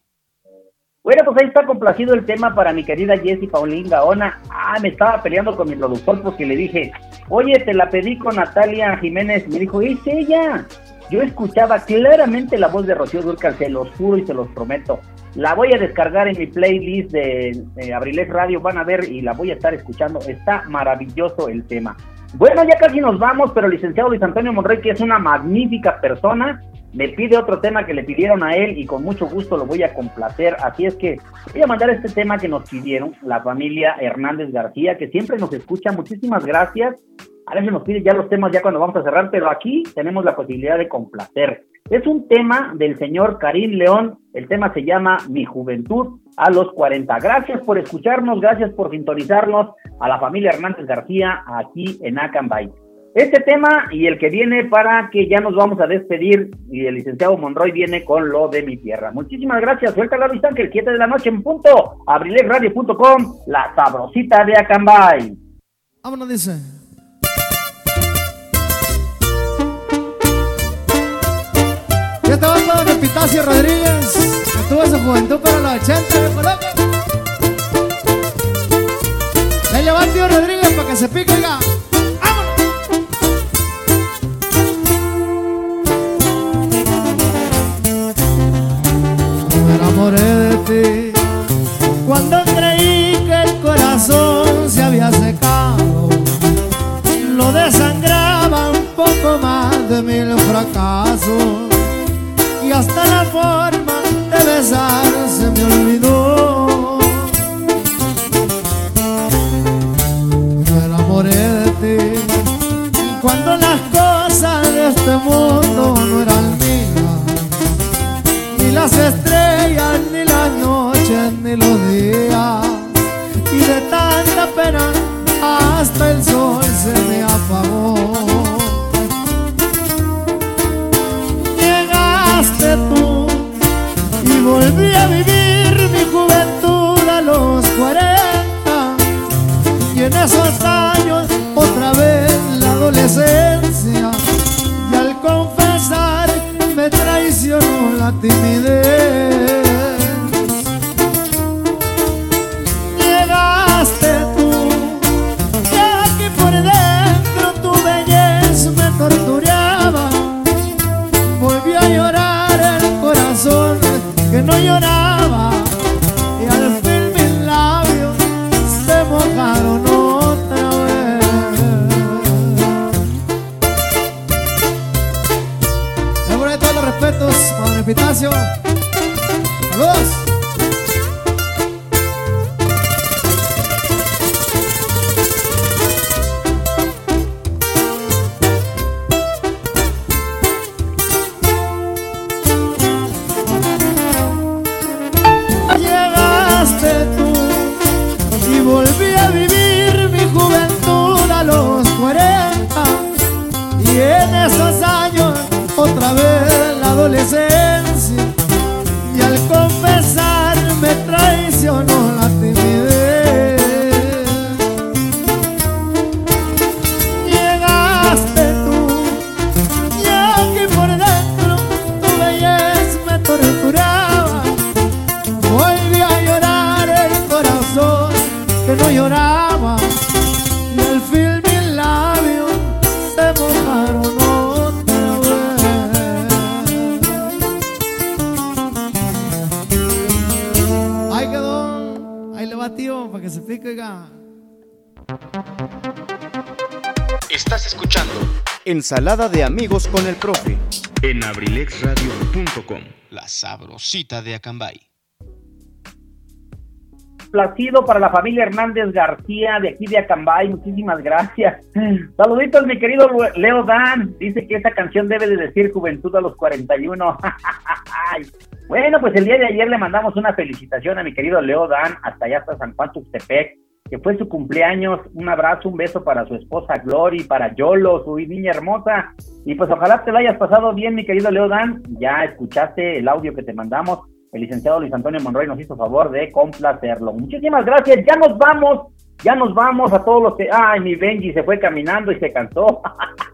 Bueno, pues ahí está complacido el tema para mi querida Jessie Paulín Gaona. Ah, me estaba peleando con mi productor porque le dije, oye, te la pedí con Natalia Jiménez. Me dijo, es ella. Yo escuchaba claramente la voz de Rocío Durcal, se los juro y se los prometo. La voy a descargar en mi playlist de, de Abrilex Radio, van a ver y la voy a estar escuchando. Está maravilloso el tema. Bueno, ya casi nos vamos, pero el licenciado Luis Antonio Monroy, que es una magnífica persona, me pide otro tema que le pidieron a él y con mucho gusto lo voy a complacer. Así es que voy a mandar este tema que nos pidieron la familia Hernández García, que siempre nos escucha. Muchísimas gracias. A veces nos pide ya los temas ya cuando vamos a cerrar, pero aquí tenemos la posibilidad de complacer. Es un tema del señor Karim León. El tema se llama Mi Juventud a los 40. Gracias por escucharnos, gracias por sintonizarnos a la familia Hernández García aquí en Acambay. Este tema y el que viene para que ya nos vamos a despedir y el licenciado Monroy viene con lo de mi tierra. Muchísimas gracias. Suelta la vista que el 7 de la noche en punto. Abrilesradio.com, la sabrosita de Acambay. Vámonos, dice. Te va todo de Rodríguez, tuvo su juventud para los 80 de Colombia. Le lleva tío Rodríguez para que se pique, oiga. Me enamoré de ti cuando creí que el corazón se había secado. Lo desangraba un poco más de mil fracasos y hasta la forma besar se me olvidó. Me enamoré de ti cuando las cosas de este mundo no eran mías, ni las estrellas, ni las noches, ni los días, y de tanta pena hasta el sol se me apagó. Volví a vivir mi juventud a los 40 y en esos Ensalada de amigos con el profe en abrilexradio.com. La sabrosita de Acambay. Placido para la familia Hernández García de aquí de Acambay, muchísimas gracias. Saluditos mi querido Leo Dan, dice que esta canción debe de decir juventud a los 41. bueno, pues el día de ayer le mandamos una felicitación a mi querido Leo Dan, hasta allá hasta San Juan Tuxtepec, que fue su cumpleaños. Un abrazo, un beso para su esposa Glory, para Yolo, su niña hermosa. Y pues ojalá te lo hayas pasado bien, mi querido Leo Dan. Ya escuchaste el audio que te mandamos. El licenciado Luis Antonio Monroy nos hizo favor de complacerlo. Muchísimas gracias. Ya nos vamos. Ya nos vamos a todos los que. Ay, mi Benji se fue caminando y se cansó.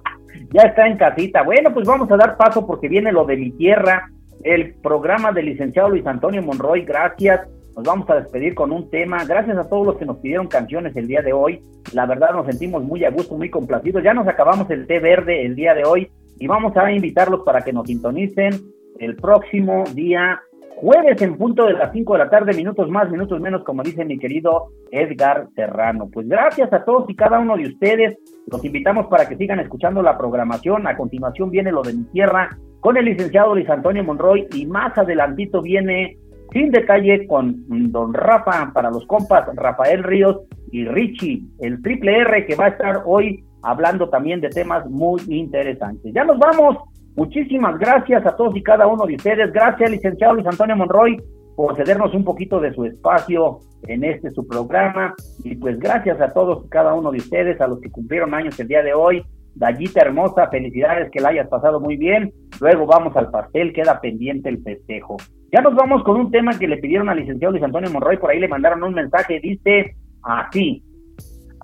ya está en casita. Bueno, pues vamos a dar paso porque viene lo de mi tierra. El programa del licenciado Luis Antonio Monroy. Gracias nos vamos a despedir con un tema. Gracias a todos los que nos pidieron canciones el día de hoy. La verdad nos sentimos muy a gusto, muy complacidos. Ya nos acabamos el té verde el día de hoy y vamos a invitarlos para que nos sintonicen el próximo día jueves en punto de las 5 de la tarde, minutos más, minutos menos, como dice mi querido Edgar Serrano. Pues gracias a todos y cada uno de ustedes. Los invitamos para que sigan escuchando la programación. A continuación viene lo de mi tierra con el licenciado Luis Antonio Monroy y más adelantito viene sin detalle con don Rafa para los compas, Rafael Ríos y Richie, el triple R que va a estar hoy hablando también de temas muy interesantes. Ya nos vamos. Muchísimas gracias a todos y cada uno de ustedes. Gracias, licenciado Luis Antonio Monroy, por cedernos un poquito de su espacio en este su programa. Y pues gracias a todos y cada uno de ustedes, a los que cumplieron años el día de hoy. Dallita hermosa, felicidades, que la hayas pasado muy bien. Luego vamos al pastel, queda pendiente el festejo. Ya nos vamos con un tema que le pidieron al licenciado Luis Antonio Monroy, por ahí le mandaron un mensaje, dice así.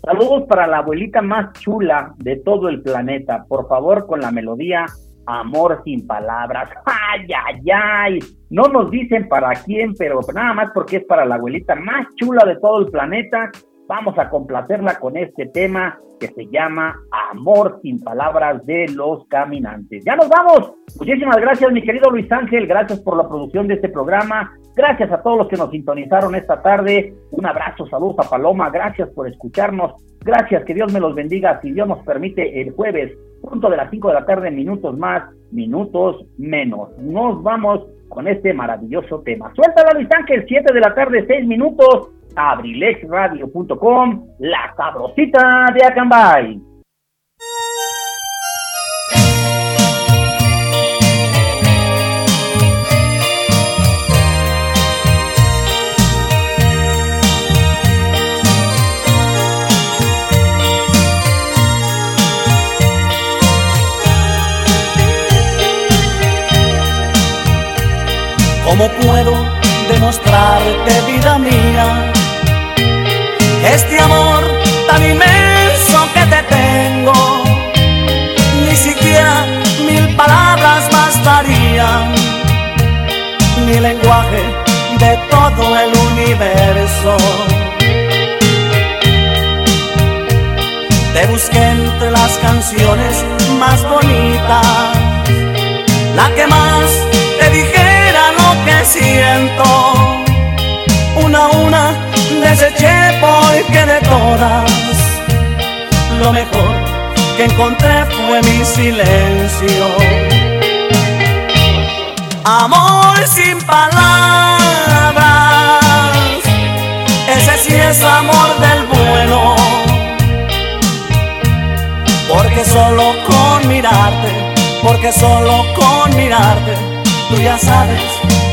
Saludos para la abuelita más chula de todo el planeta. Por favor, con la melodía Amor sin palabras. ¡Ay, ay, ay! No nos dicen para quién, pero nada más porque es para la abuelita más chula de todo el planeta. Vamos a complacerla con este tema que se llama Amor sin palabras de los caminantes. Ya nos vamos. Muchísimas gracias, mi querido Luis Ángel. Gracias por la producción de este programa. Gracias a todos los que nos sintonizaron esta tarde. Un abrazo, saludos a Paloma. Gracias por escucharnos. Gracias, que Dios me los bendiga. Si Dios nos permite, el jueves, punto de las 5 de la tarde, minutos más, minutos menos. Nos vamos con este maravilloso tema. Suéltala, Luis Ángel, 7 de la tarde, 6 minutos abrilexradio.com, la sabrosita de Acambay. ¿Cómo puedo demostrarte, vida mía? Este amor tan inmenso que te tengo. Ni siquiera mil palabras bastarían, mi lenguaje de todo el universo. Te busqué entre las canciones más bonitas, la que más te dijera lo que siento. Una a una deseché porque de todas lo mejor que encontré fue mi silencio. Amor sin palabras, ese sí es amor del bueno. Porque solo con mirarte, porque solo con mirarte, tú ya sabes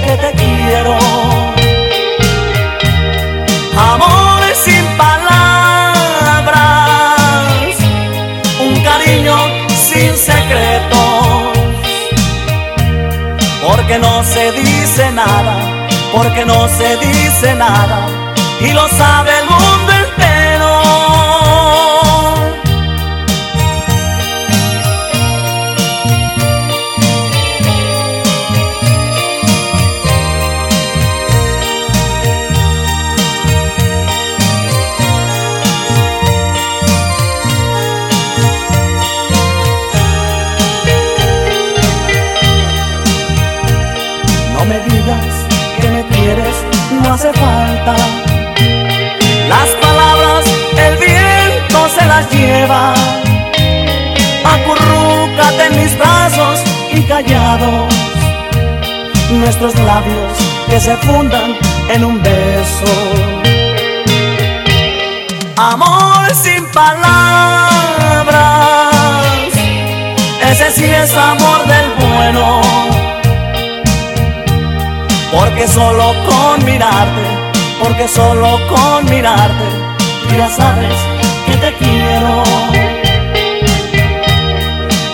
que te quiero secretos, porque no se dice nada, porque no se dice nada, y lo sabe Las palabras el viento se las lleva. Acurrúcate en mis brazos y callados. Nuestros labios que se fundan en un beso. Amor sin palabras, ese sí es amor del bueno. Porque solo con mirarte, porque solo con mirarte, ya sabes que te quiero.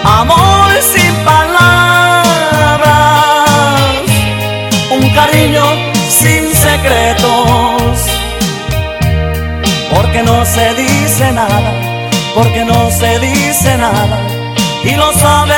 Amor sin palabras, un cariño sin secretos. Porque no se dice nada, porque no se dice nada, y lo sabe